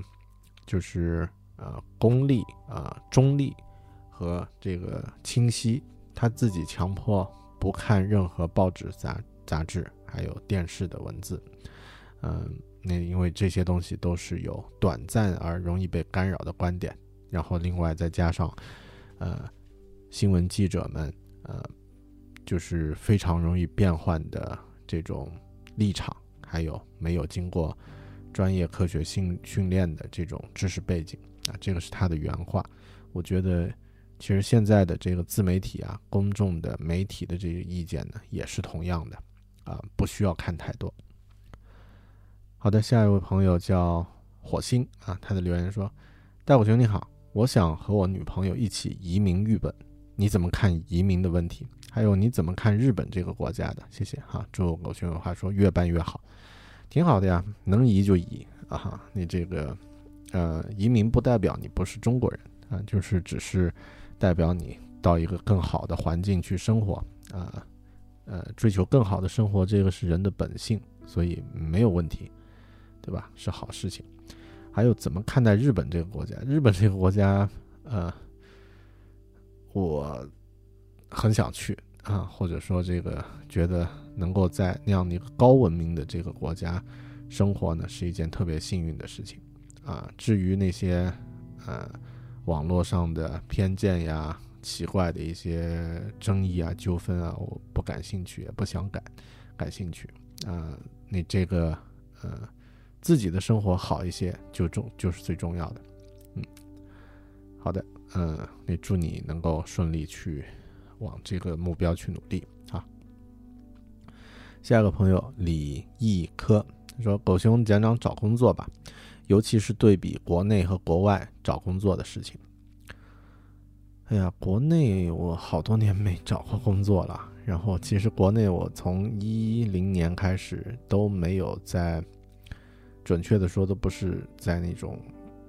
就是呃功利啊中立和这个清晰，他自己强迫不看任何报纸杂杂志还有电视的文字。嗯，那因为这些东西都是有短暂而容易被干扰的观点，然后另外再加上，呃，新闻记者们，呃，就是非常容易变换的这种立场，还有没有经过专业科学训训练的这种知识背景啊，这个是他的原话。我觉得，其实现在的这个自媒体啊，公众的媒体的这个意见呢，也是同样的，啊，不需要看太多。好的，下一位朋友叫火星啊，他的留言说：“大狗熊你好，我想和我女朋友一起移民日本，你怎么看移民的问题？还有你怎么看日本这个国家的？谢谢哈，祝狗熊有话说越办越好，挺好的呀，能移就移啊哈。你这个呃，移民不代表你不是中国人啊，就是只是代表你到一个更好的环境去生活啊，呃，追求更好的生活，这个是人的本性，所以没有问题。”对吧？是好事情。还有怎么看待日本这个国家？日本这个国家，呃，我很想去啊，或者说这个觉得能够在那样的一个高文明的这个国家生活呢，是一件特别幸运的事情啊。至于那些呃网络上的偏见呀、奇怪的一些争议啊、纠纷啊，我不感兴趣，也不想感感兴趣啊。你这个呃。自己的生活好一些，就重就是最重要的。嗯，好的，嗯，也祝你能够顺利去往这个目标去努力啊。下一个朋友李毅科说：“狗熊讲讲找工作吧，尤其是对比国内和国外找工作的事情。”哎呀，国内我好多年没找过工作了。然后，其实国内我从一零年开始都没有在。准确的说，都不是在那种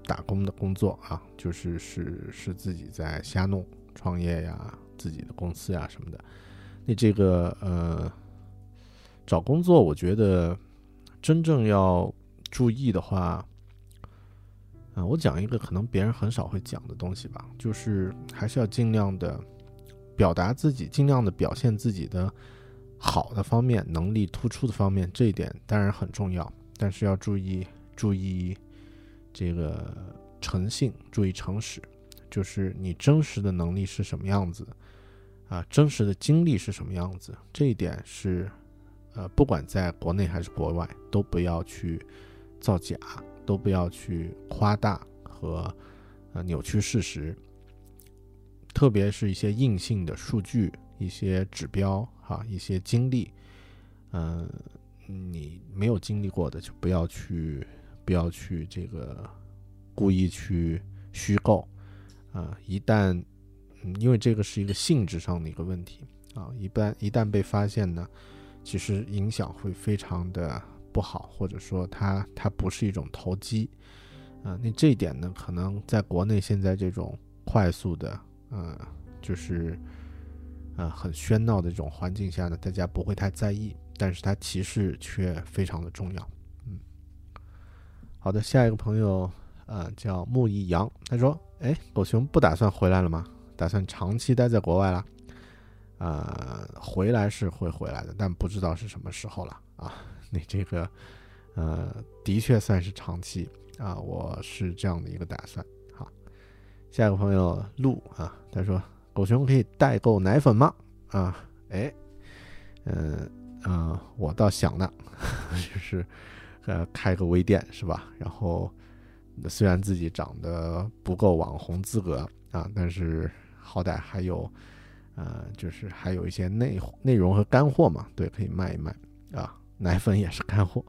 打工的工作啊，就是是是自己在瞎弄创业呀，自己的公司呀什么的。那这个呃，找工作，我觉得真正要注意的话，啊，我讲一个可能别人很少会讲的东西吧，就是还是要尽量的表达自己，尽量的表现自己的好的方面，能力突出的方面，这一点当然很重要，但是要注意注意这个诚信，注意诚实，就是你真实的能力是什么样子，啊，真实的经历是什么样子，这一点是。呃，不管在国内还是国外，都不要去造假，都不要去夸大和呃扭曲事实。特别是一些硬性的数据、一些指标哈、一些经历，嗯，你没有经历过的就不要去，不要去这个故意去虚构啊。一旦，因为这个是一个性质上的一个问题啊，一般一旦被发现呢。其实影响会非常的不好，或者说它它不是一种投机，啊，那这一点呢，可能在国内现在这种快速的，呃，就是，呃，很喧闹的这种环境下呢，大家不会太在意，但是它其实却非常的重要，嗯。好的，下一个朋友，呃，叫木易阳，他说，哎，狗熊不打算回来了吗？打算长期待在国外了？呃，回来是会回来的，但不知道是什么时候了啊。你这个，呃，的确算是长期啊，我是这样的一个打算。好，下一个朋友陆啊，他说狗熊可以代购奶粉吗？啊，哎，嗯嗯，我倒想呢，就是呃开个微店是吧？然后虽然自己长得不够网红资格啊，但是好歹还有。呃，就是还有一些内内容和干货嘛，对，可以卖一卖啊。奶粉也是干货，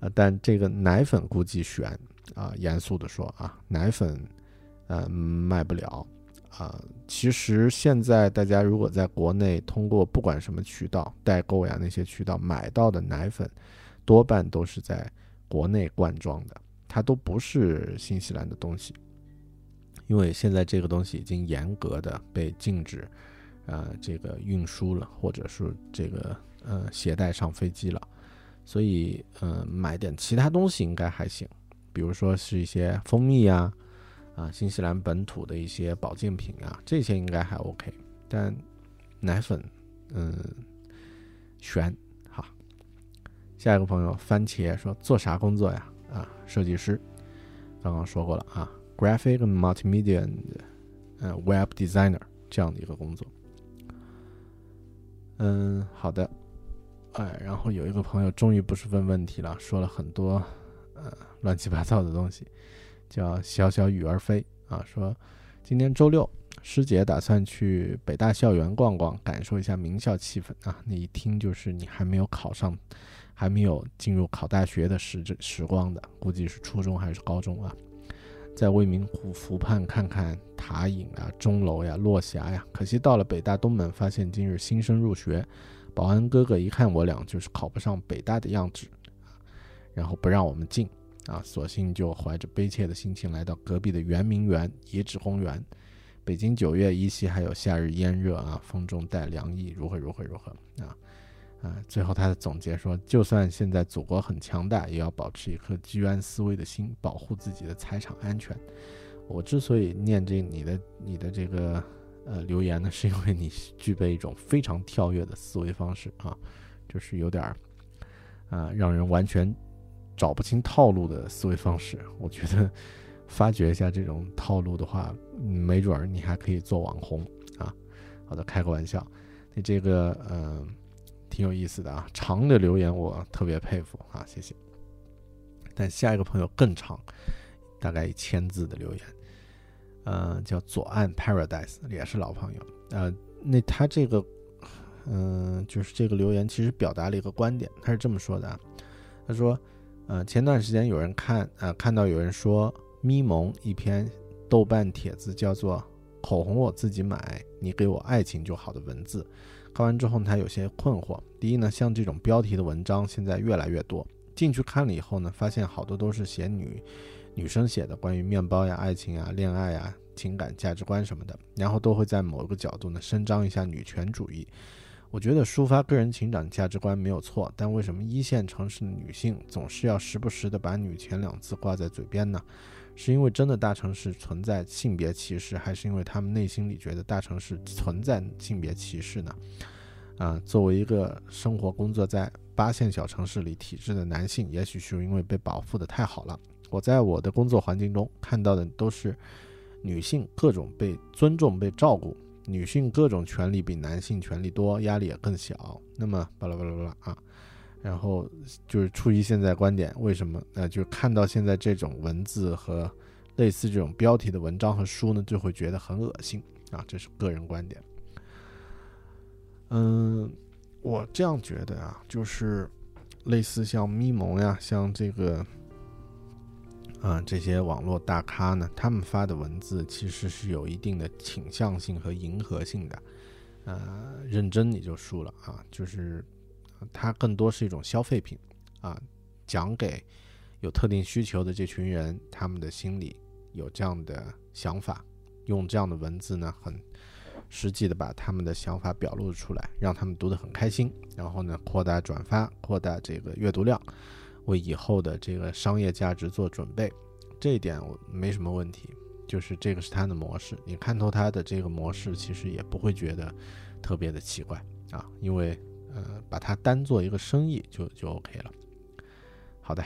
呃，但这个奶粉估计悬啊。严肃的说啊，奶粉呃卖不了啊。其实现在大家如果在国内通过不管什么渠道代购呀，那些渠道买到的奶粉，多半都是在国内灌装的，它都不是新西兰的东西，因为现在这个东西已经严格的被禁止。呃，这个运输了，或者是这个呃携带上飞机了，所以呃买点其他东西应该还行，比如说是一些蜂蜜呀，啊新西兰本土的一些保健品啊，这些应该还 OK，但奶粉嗯悬哈。下一个朋友番茄说做啥工作呀？啊设计师，刚刚说过了啊，graphic multimedia 呃 web designer 这样的一个工作。嗯，好的，哎，然后有一个朋友终于不是问问题了，说了很多，呃，乱七八糟的东西，叫小小雨儿飞啊，说今天周六，师姐打算去北大校园逛逛，感受一下名校气氛啊。那一听就是你还没有考上，还没有进入考大学的时时光的，估计是初中还是高中啊。在未名湖湖畔看看塔影啊、钟楼呀、落霞呀。可惜到了北大东门，发现今日新生入学，保安哥哥一看我俩就是考不上北大的样子，然后不让我们进啊，索性就怀着悲切的心情来到隔壁的圆明园遗址公园。北京九月依稀还有夏日炎热啊，风中带凉意，如何如何如何啊。啊，最后他的总结说，就算现在祖国很强大，也要保持一颗居安思危的心，保护自己的财产安全。我之所以念这你的你的这个呃留言呢，是因为你具备一种非常跳跃的思维方式啊，就是有点儿啊让人完全找不清套路的思维方式。我觉得发掘一下这种套路的话，没准儿你还可以做网红啊。好的，开个玩笑，你这个嗯。挺有意思的啊，长的留言我特别佩服啊，谢谢。但下一个朋友更长，大概一千字的留言，呃，叫左岸 Paradise，也是老朋友。呃，那他这个，嗯，就是这个留言其实表达了一个观点，他是这么说的啊，他说，呃，前段时间有人看，呃，看到有人说咪蒙一篇豆瓣帖子叫做“口红我自己买，你给我爱情就好”的文字。看完之后，他有些困惑。第一呢，像这种标题的文章现在越来越多，进去看了以后呢，发现好多都是写女女生写的，关于面包呀、爱情啊、恋爱啊、情感价值观什么的，然后都会在某一个角度呢伸张一下女权主义。我觉得抒发个人情感价值观没有错，但为什么一线城市的女性总是要时不时的把“女权”两字挂在嘴边呢？是因为真的大城市存在性别歧视，还是因为他们内心里觉得大城市存在性别歧视呢？啊，作为一个生活工作在八线小城市里体制的男性，也许是因为被保护的太好了。我在我的工作环境中看到的都是女性各种被尊重、被照顾。女性各种权利比男性权利多，压力也更小。那么巴拉巴拉巴拉啊，然后就是出于现在观点，为什么？那就看到现在这种文字和类似这种标题的文章和书呢，就会觉得很恶心啊。这是个人观点。嗯，我这样觉得啊，就是类似像咪蒙呀，像这个。啊，这些网络大咖呢，他们发的文字其实是有一定的倾向性和迎合性的，呃，认真你就输了啊，就是它更多是一种消费品啊，讲给有特定需求的这群人，他们的心里有这样的想法，用这样的文字呢，很实际的把他们的想法表露出来，让他们读得很开心，然后呢，扩大转发，扩大这个阅读量。为以后的这个商业价值做准备，这一点我没什么问题。就是这个是他的模式，你看透他的这个模式，其实也不会觉得特别的奇怪啊，因为呃，把它当做一个生意就就 OK 了。好的，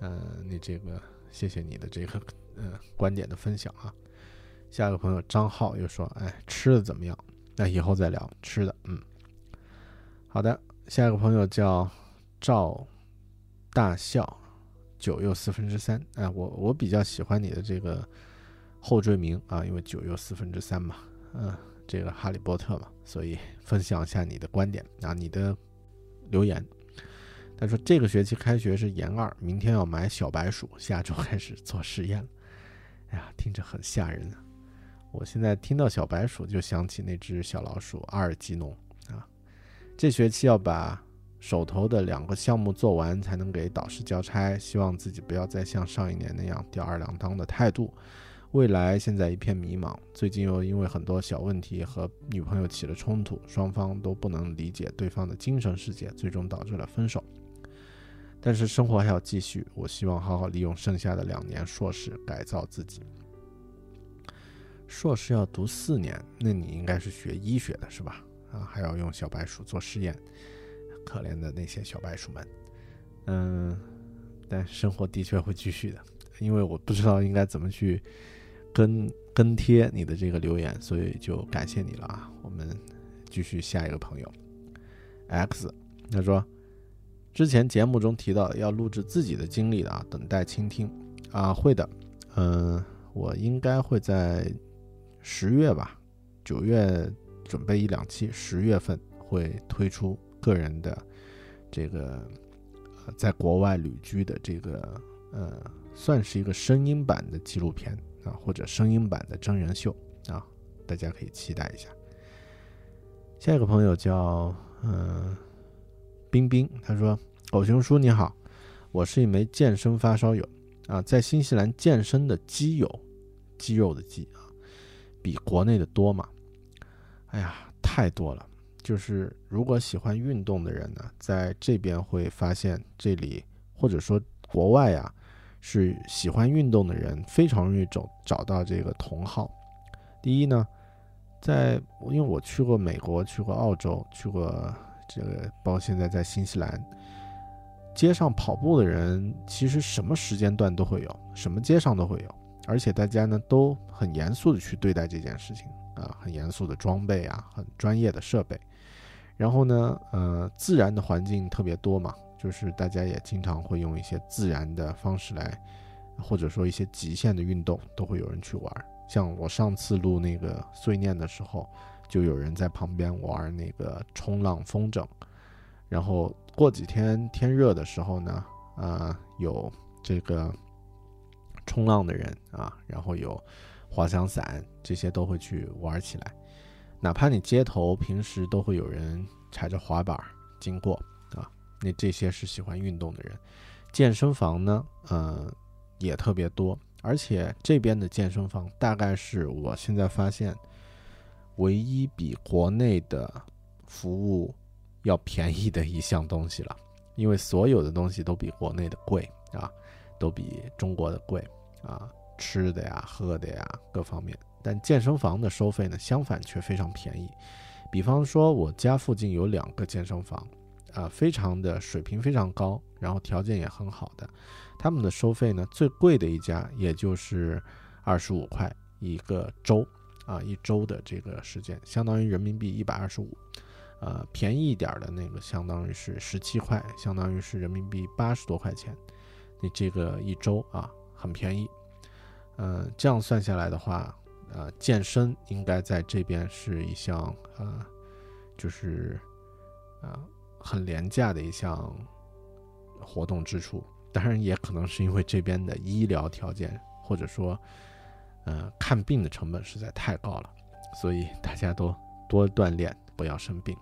嗯，你这个谢谢你的这个呃观点的分享啊。下一个朋友张浩又说，哎，吃的怎么样？那以后再聊吃的。嗯，好的，下一个朋友叫赵。大笑，九又四分之三。哎，我我比较喜欢你的这个后缀名啊，因为九又四分之三嘛，嗯，这个哈利波特嘛，所以分享一下你的观点啊，你的留言。他说这个学期开学是研二，明天要买小白鼠，下周开始做实验。哎呀，听着很吓人啊！我现在听到小白鼠就想起那只小老鼠阿尔吉农啊。这学期要把。手头的两个项目做完才能给导师交差，希望自己不要再像上一年那样吊儿郎当的态度。未来现在一片迷茫，最近又因为很多小问题和女朋友起了冲突，双方都不能理解对方的精神世界，最终导致了分手。但是生活还要继续，我希望好好利用剩下的两年硕士改造自己。硕士要读四年，那你应该是学医学的是吧？啊，还要用小白鼠做实验。可怜的那些小白鼠们，嗯，但生活的确会继续的，因为我不知道应该怎么去跟跟贴你的这个留言，所以就感谢你了啊！我们继续下一个朋友，X，他说之前节目中提到要录制自己的经历的啊，等待倾听啊，会的，嗯，我应该会在十月吧，九月准备一两期，十月份会推出。个人的这个呃，在国外旅居的这个呃，算是一个声音版的纪录片啊，或者声音版的真人秀啊，大家可以期待一下。下一个朋友叫嗯冰冰，他说：“狗熊叔你好，我是一枚健身发烧友啊，在新西兰健身的基友，肌肉的肌啊，比国内的多嘛？哎呀，太多了。”就是如果喜欢运动的人呢，在这边会发现这里或者说国外呀，是喜欢运动的人非常容易找找到这个同好。第一呢，在因为我去过美国，去过澳洲，去过这个，包括现在在新西兰，街上跑步的人其实什么时间段都会有，什么街上都会有，而且大家呢都很严肃的去对待这件事情啊，很严肃的装备啊，很专业的设备。然后呢，呃，自然的环境特别多嘛，就是大家也经常会用一些自然的方式来，或者说一些极限的运动，都会有人去玩。像我上次录那个碎念的时候，就有人在旁边玩那个冲浪风筝。然后过几天天热的时候呢，啊，有这个冲浪的人啊，然后有滑翔伞，这些都会去玩起来。哪怕你街头平时都会有人踩着滑板经过，那这些是喜欢运动的人。健身房呢，呃，也特别多，而且这边的健身房大概是我现在发现唯一比国内的服务要便宜的一项东西了，因为所有的东西都比国内的贵啊，都比中国的贵啊，吃的呀、喝的呀各方面。但健身房的收费呢，相反却非常便宜。比方说，我家附近有两个健身房，啊，非常的水平非常高，然后条件也很好的，他们的收费呢，最贵的一家也就是二十五块一个周，啊，一周的这个时间，相当于人民币一百二十五。呃，便宜一点的那个，相当于是十七块，相当于是人民币八十多块钱。你这个一周啊，很便宜。嗯，这样算下来的话，呃，健身应该在这边是一项呃，就是呃很廉价的一项活动支出。当然，也可能是因为这边的医疗条件，或者说呃看病的成本实在太高了，所以大家都多锻炼，不要生病。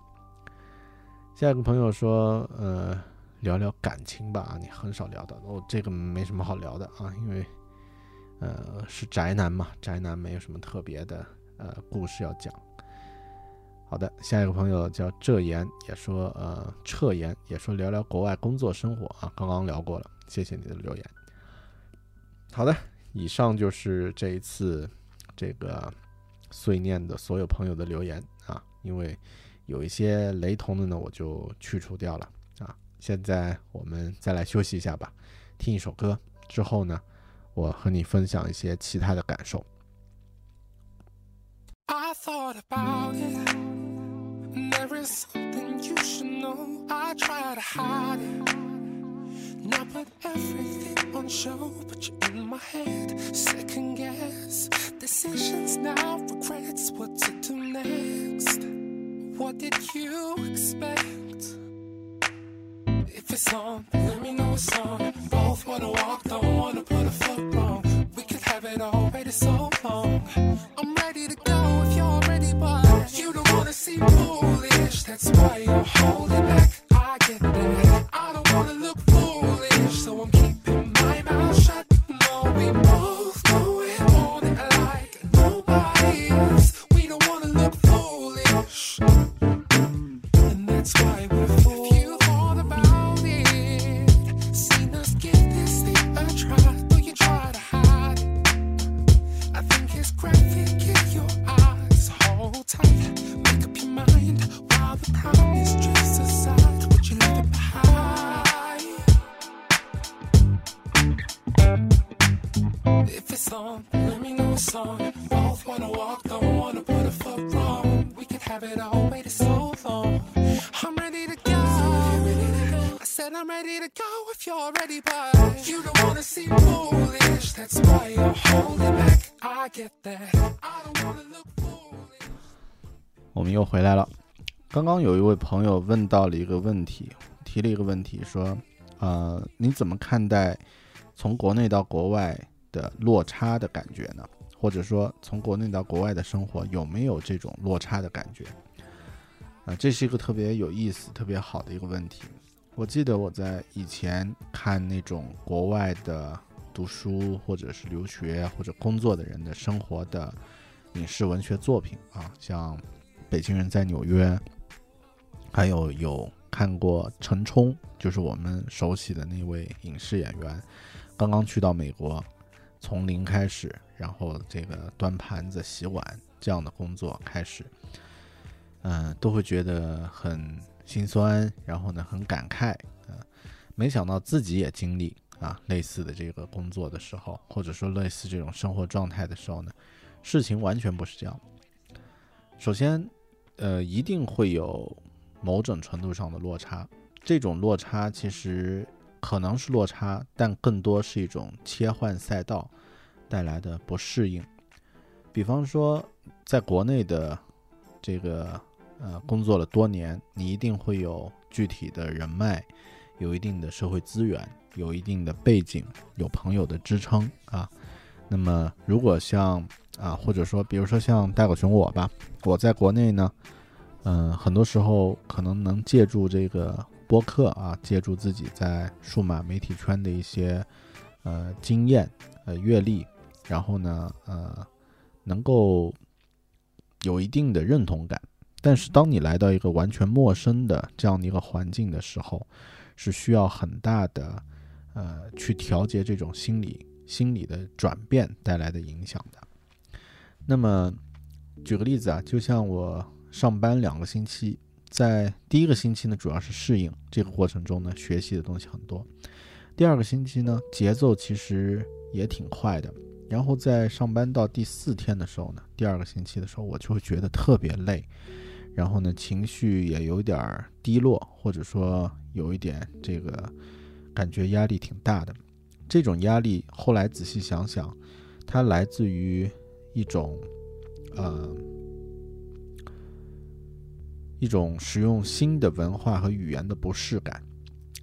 下一个朋友说，呃，聊聊感情吧，你很少聊的，哦，这个没什么好聊的啊，因为，呃，是宅男嘛，宅男没有什么特别的呃故事要讲。好的，下一个朋友叫浙言，也说，呃，彻言也说聊聊国外工作生活啊，刚刚聊过了，谢谢你的留言。好的，以上就是这一次这个碎念的所有朋友的留言啊，因为。有一些雷同的呢，我就去除掉了啊。现在我们再来休息一下吧，听一首歌之后呢，我和你分享一些其他的感受。There is something you should know. I try to hide it. Now put everything on show, but you're in my head. Second guess decisions now, regrets. What to do next? What did you expect? If it's on, let me know it's on. Both wanna walk, don't wanna put a foot wrong. We could have it all, waited so long. I'm ready to go if you're ready, but you don't wanna see more. That's why you're holding back. already you don't wanna see me that's why you're holding back。I get that. I don't wanna look for。我们又回来了，刚刚有一位朋友问到了一个问题，提了一个问题，说呃，你怎么看待从国内到国外的落差的感觉呢？或者说从国内到国外的生活有没有这种落差的感觉？啊这是一个特别有意思、特别好的一个问题。我记得我在以前看那种国外的读书或者是留学或者工作的人的生活的影视文学作品啊，像《北京人在纽约》，还有有看过陈冲，就是我们熟悉的那位影视演员，刚刚去到美国，从零开始，然后这个端盘子、洗碗这样的工作开始。嗯，都会觉得很心酸，然后呢，很感慨，啊，没想到自己也经历啊类似的这个工作的时候，或者说类似这种生活状态的时候呢，事情完全不是这样。首先，呃，一定会有某种程度上的落差，这种落差其实可能是落差，但更多是一种切换赛道带来的不适应。比方说，在国内的这个。呃，工作了多年，你一定会有具体的人脉，有一定的社会资源，有一定的背景，有朋友的支撑啊。那么，如果像啊，或者说，比如说像大狗熊我吧，我在国内呢，嗯，很多时候可能能借助这个播客啊，借助自己在数码媒体圈的一些呃经验、呃阅历，然后呢，呃，能够有一定的认同感。但是当你来到一个完全陌生的这样的一个环境的时候，是需要很大的呃去调节这种心理心理的转变带来的影响的。那么举个例子啊，就像我上班两个星期，在第一个星期呢，主要是适应这个过程中呢，学习的东西很多。第二个星期呢，节奏其实也挺快的。然后在上班到第四天的时候呢，第二个星期的时候，我就会觉得特别累，然后呢，情绪也有点低落，或者说有一点这个感觉压力挺大的。这种压力后来仔细想想，它来自于一种，呃，一种使用新的文化和语言的不适感。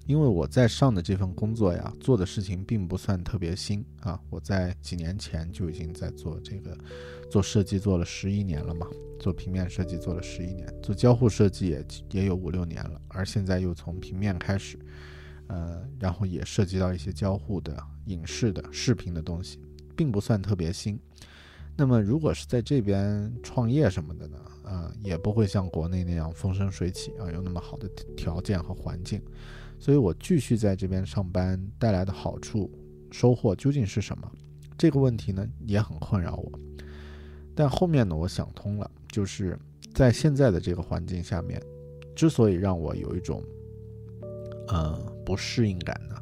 因为我在上的这份工作呀，做的事情并不算特别新啊。我在几年前就已经在做这个，做设计做了十一年了嘛，做平面设计做了十一年，做交互设计也也有五六年了。而现在又从平面开始，呃，然后也涉及到一些交互的影视的视频的东西，并不算特别新。那么如果是在这边创业什么的呢？呃，也不会像国内那样风生水起啊，有那么好的条件和环境。所以我继续在这边上班带来的好处、收获究竟是什么？这个问题呢也很困扰我。但后面呢，我想通了，就是在现在的这个环境下面，之所以让我有一种呃不适应感呢，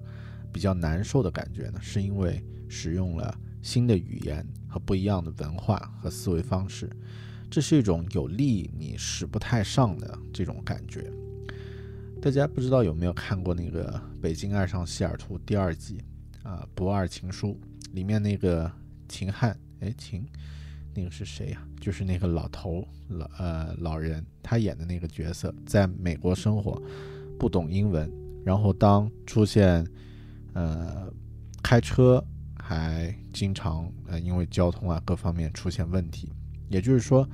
比较难受的感觉呢，是因为使用了新的语言和不一样的文化和思维方式，这是一种有利你使不太上的这种感觉。大家不知道有没有看过那个《北京爱上西雅图》第二季啊，《不二情书》里面那个秦汉，哎，秦，那个是谁呀？就是那个老头老呃老人，他演的那个角色，在美国生活，不懂英文，然后当出现呃开车还经常呃因为交通啊各方面出现问题，也就是说，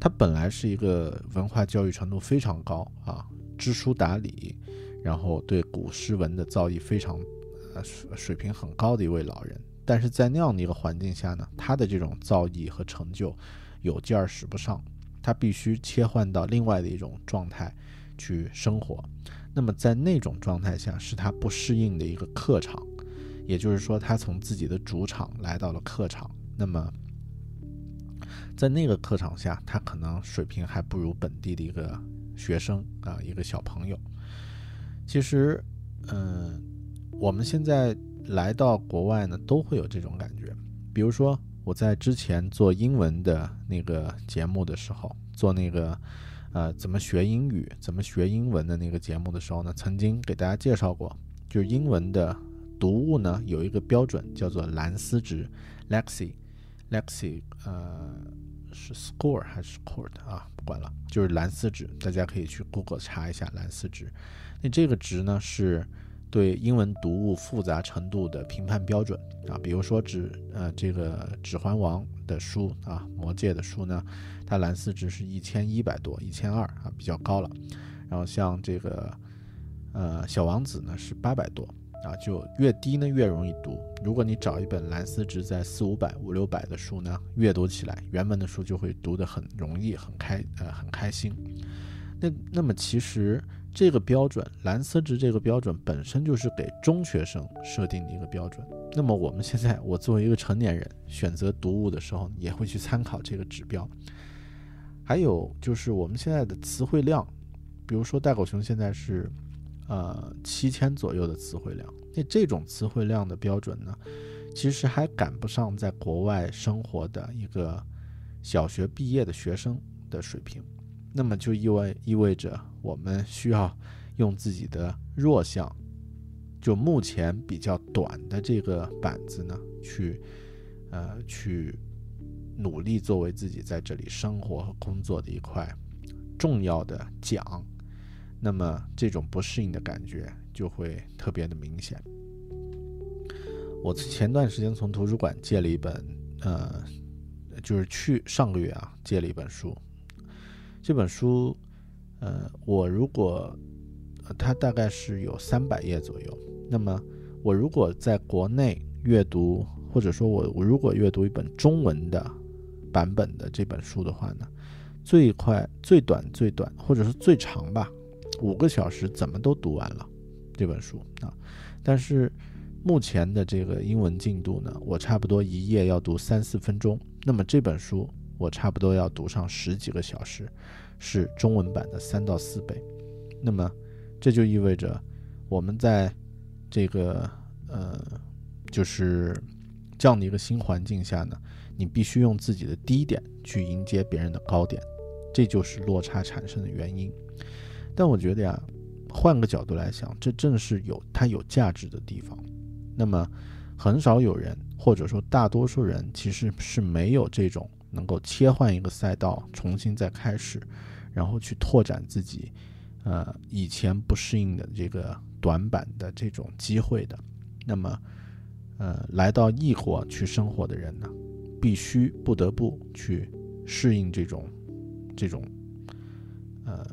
他本来是一个文化教育程度非常高啊。知书达理，然后对古诗文的造诣非常，呃水水平很高的一位老人，但是在那样的一个环境下呢，他的这种造诣和成就有劲儿使不上，他必须切换到另外的一种状态去生活。那么在那种状态下，是他不适应的一个客场，也就是说，他从自己的主场来到了客场。那么在那个客场下，他可能水平还不如本地的一个。学生啊，一个小朋友。其实，嗯，我们现在来到国外呢，都会有这种感觉。比如说，我在之前做英文的那个节目的时候，做那个呃怎么学英语、怎么学英文的那个节目的时候呢，曾经给大家介绍过，就是英文的读物呢有一个标准叫做蓝思值 （Lexi），Lexi，呃。是 score 还是 score 啊？不管了，就是蓝思值，大家可以去 Google 查一下蓝思值。那这个值呢，是对英文读物复杂程度的评判标准啊。比如说指呃这个《指环王》的书啊，《魔戒》的书呢，它蓝思值是一千一百多，一千二啊，比较高了。然后像这个呃《小王子》呢，是八百多。啊，就越低呢越容易读。如果你找一本蓝思值在四五百、五六百的书呢，阅读起来原文的书就会读得很容易、很开呃很开心。那那么其实这个标准蓝思值这个标准本身就是给中学生设定的一个标准。那么我们现在我作为一个成年人选择读物的时候，也会去参考这个指标。还有就是我们现在的词汇量，比如说大狗熊现在是。呃，七千左右的词汇量，那这种词汇量的标准呢，其实还赶不上在国外生活的一个小学毕业的学生的水平。那么就意味意味着我们需要用自己的弱项，就目前比较短的这个板子呢，去呃去努力作为自己在这里生活和工作的一块重要的奖。那么这种不适应的感觉就会特别的明显。我前段时间从图书馆借了一本，呃，就是去上个月啊借了一本书。这本书，呃，我如果它大概是有三百页左右。那么我如果在国内阅读，或者说我我如果阅读一本中文的版本的这本书的话呢，最快、最短、最短，或者是最长吧，五个小时怎么都读完了这本书啊。但是目前的这个英文进度呢，我差不多一页要读三四分钟，那么这本书我差不多要读上十几个小时，是中文版的三到四倍。那么这就意味着我们在这个呃，就是这样的一个新环境下呢，你必须用自己的低点去迎接别人的高点，这就是落差产生的原因。但我觉得呀，换个角度来想，这正是有它有价值的地方。那么很少有人，或者说大多数人，其实是没有这种能够切换一个赛道，重新再开始，然后去拓展自己。呃，以前不适应的这个短板的这种机会的，那么，呃，来到异国去生活的人呢，必须不得不去适应这种，这种，呃，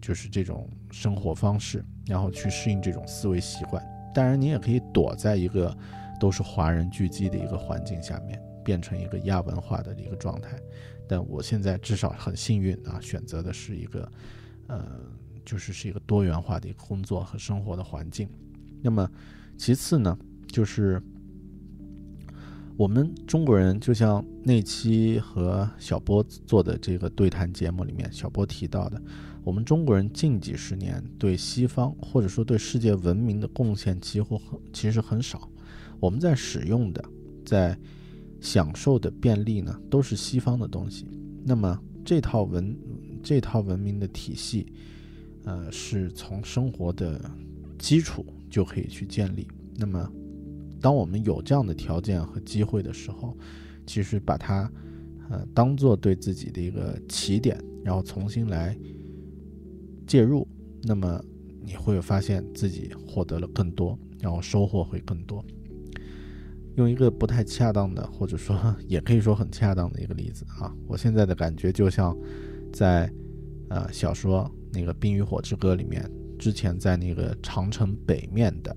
就是这种生活方式，然后去适应这种思维习惯。当然，你也可以躲在一个都是华人聚集的一个环境下面，变成一个亚文化的一个状态。但我现在至少很幸运啊，选择的是一个，呃。就是是一个多元化的一个工作和生活的环境。那么，其次呢，就是我们中国人，就像那期和小波做的这个对谈节目里面，小波提到的，我们中国人近几十年对西方或者说对世界文明的贡献几乎很其实很少。我们在使用的、在享受的便利呢，都是西方的东西。那么这套文这套文明的体系。呃，是从生活的基础就可以去建立。那么，当我们有这样的条件和机会的时候，其实把它呃当做对自己的一个起点，然后重新来介入，那么你会发现自己获得了更多，然后收获会更多。用一个不太恰当的，或者说 也可以说很恰当的一个例子啊，我现在的感觉就像在呃小说。那个《冰与火之歌》里面，之前在那个长城北面的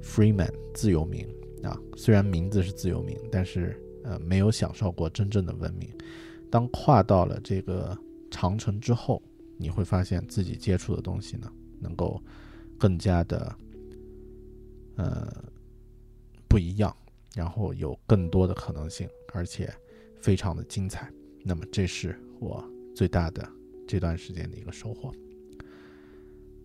Freeman 自由民啊，虽然名字是自由民，但是呃没有享受过真正的文明。当跨到了这个长城之后，你会发现自己接触的东西呢，能够更加的呃不一样，然后有更多的可能性，而且非常的精彩。那么这是我最大的。这段时间的一个收获。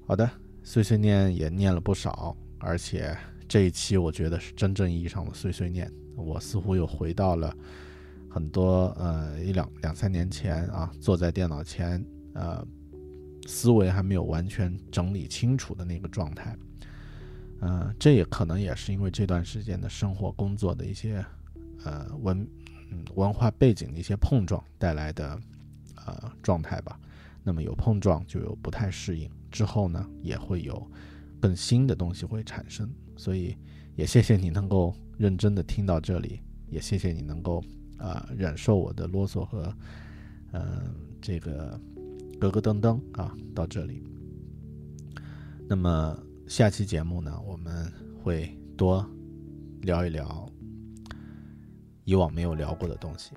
好的，碎碎念也念了不少，而且这一期我觉得是真正意义上的碎碎念。我似乎又回到了很多呃一两两三年前啊，坐在电脑前，呃，思维还没有完全整理清楚的那个状态。嗯，这也可能也是因为这段时间的生活工作的一些呃文嗯文化背景的一些碰撞带来的呃状态吧。那么有碰撞就有不太适应，之后呢也会有更新的东西会产生，所以也谢谢你能够认真的听到这里，也谢谢你能够啊忍受我的啰嗦和嗯这个咯咯噔噔啊到这里。那么下期节目呢我们会多聊一聊以往没有聊过的东西。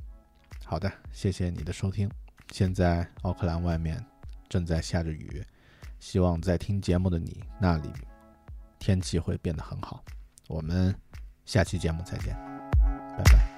好的，谢谢你的收听。现在奥克兰外面正在下着雨，希望在听节目的你那里天气会变得很好。我们下期节目再见，拜拜。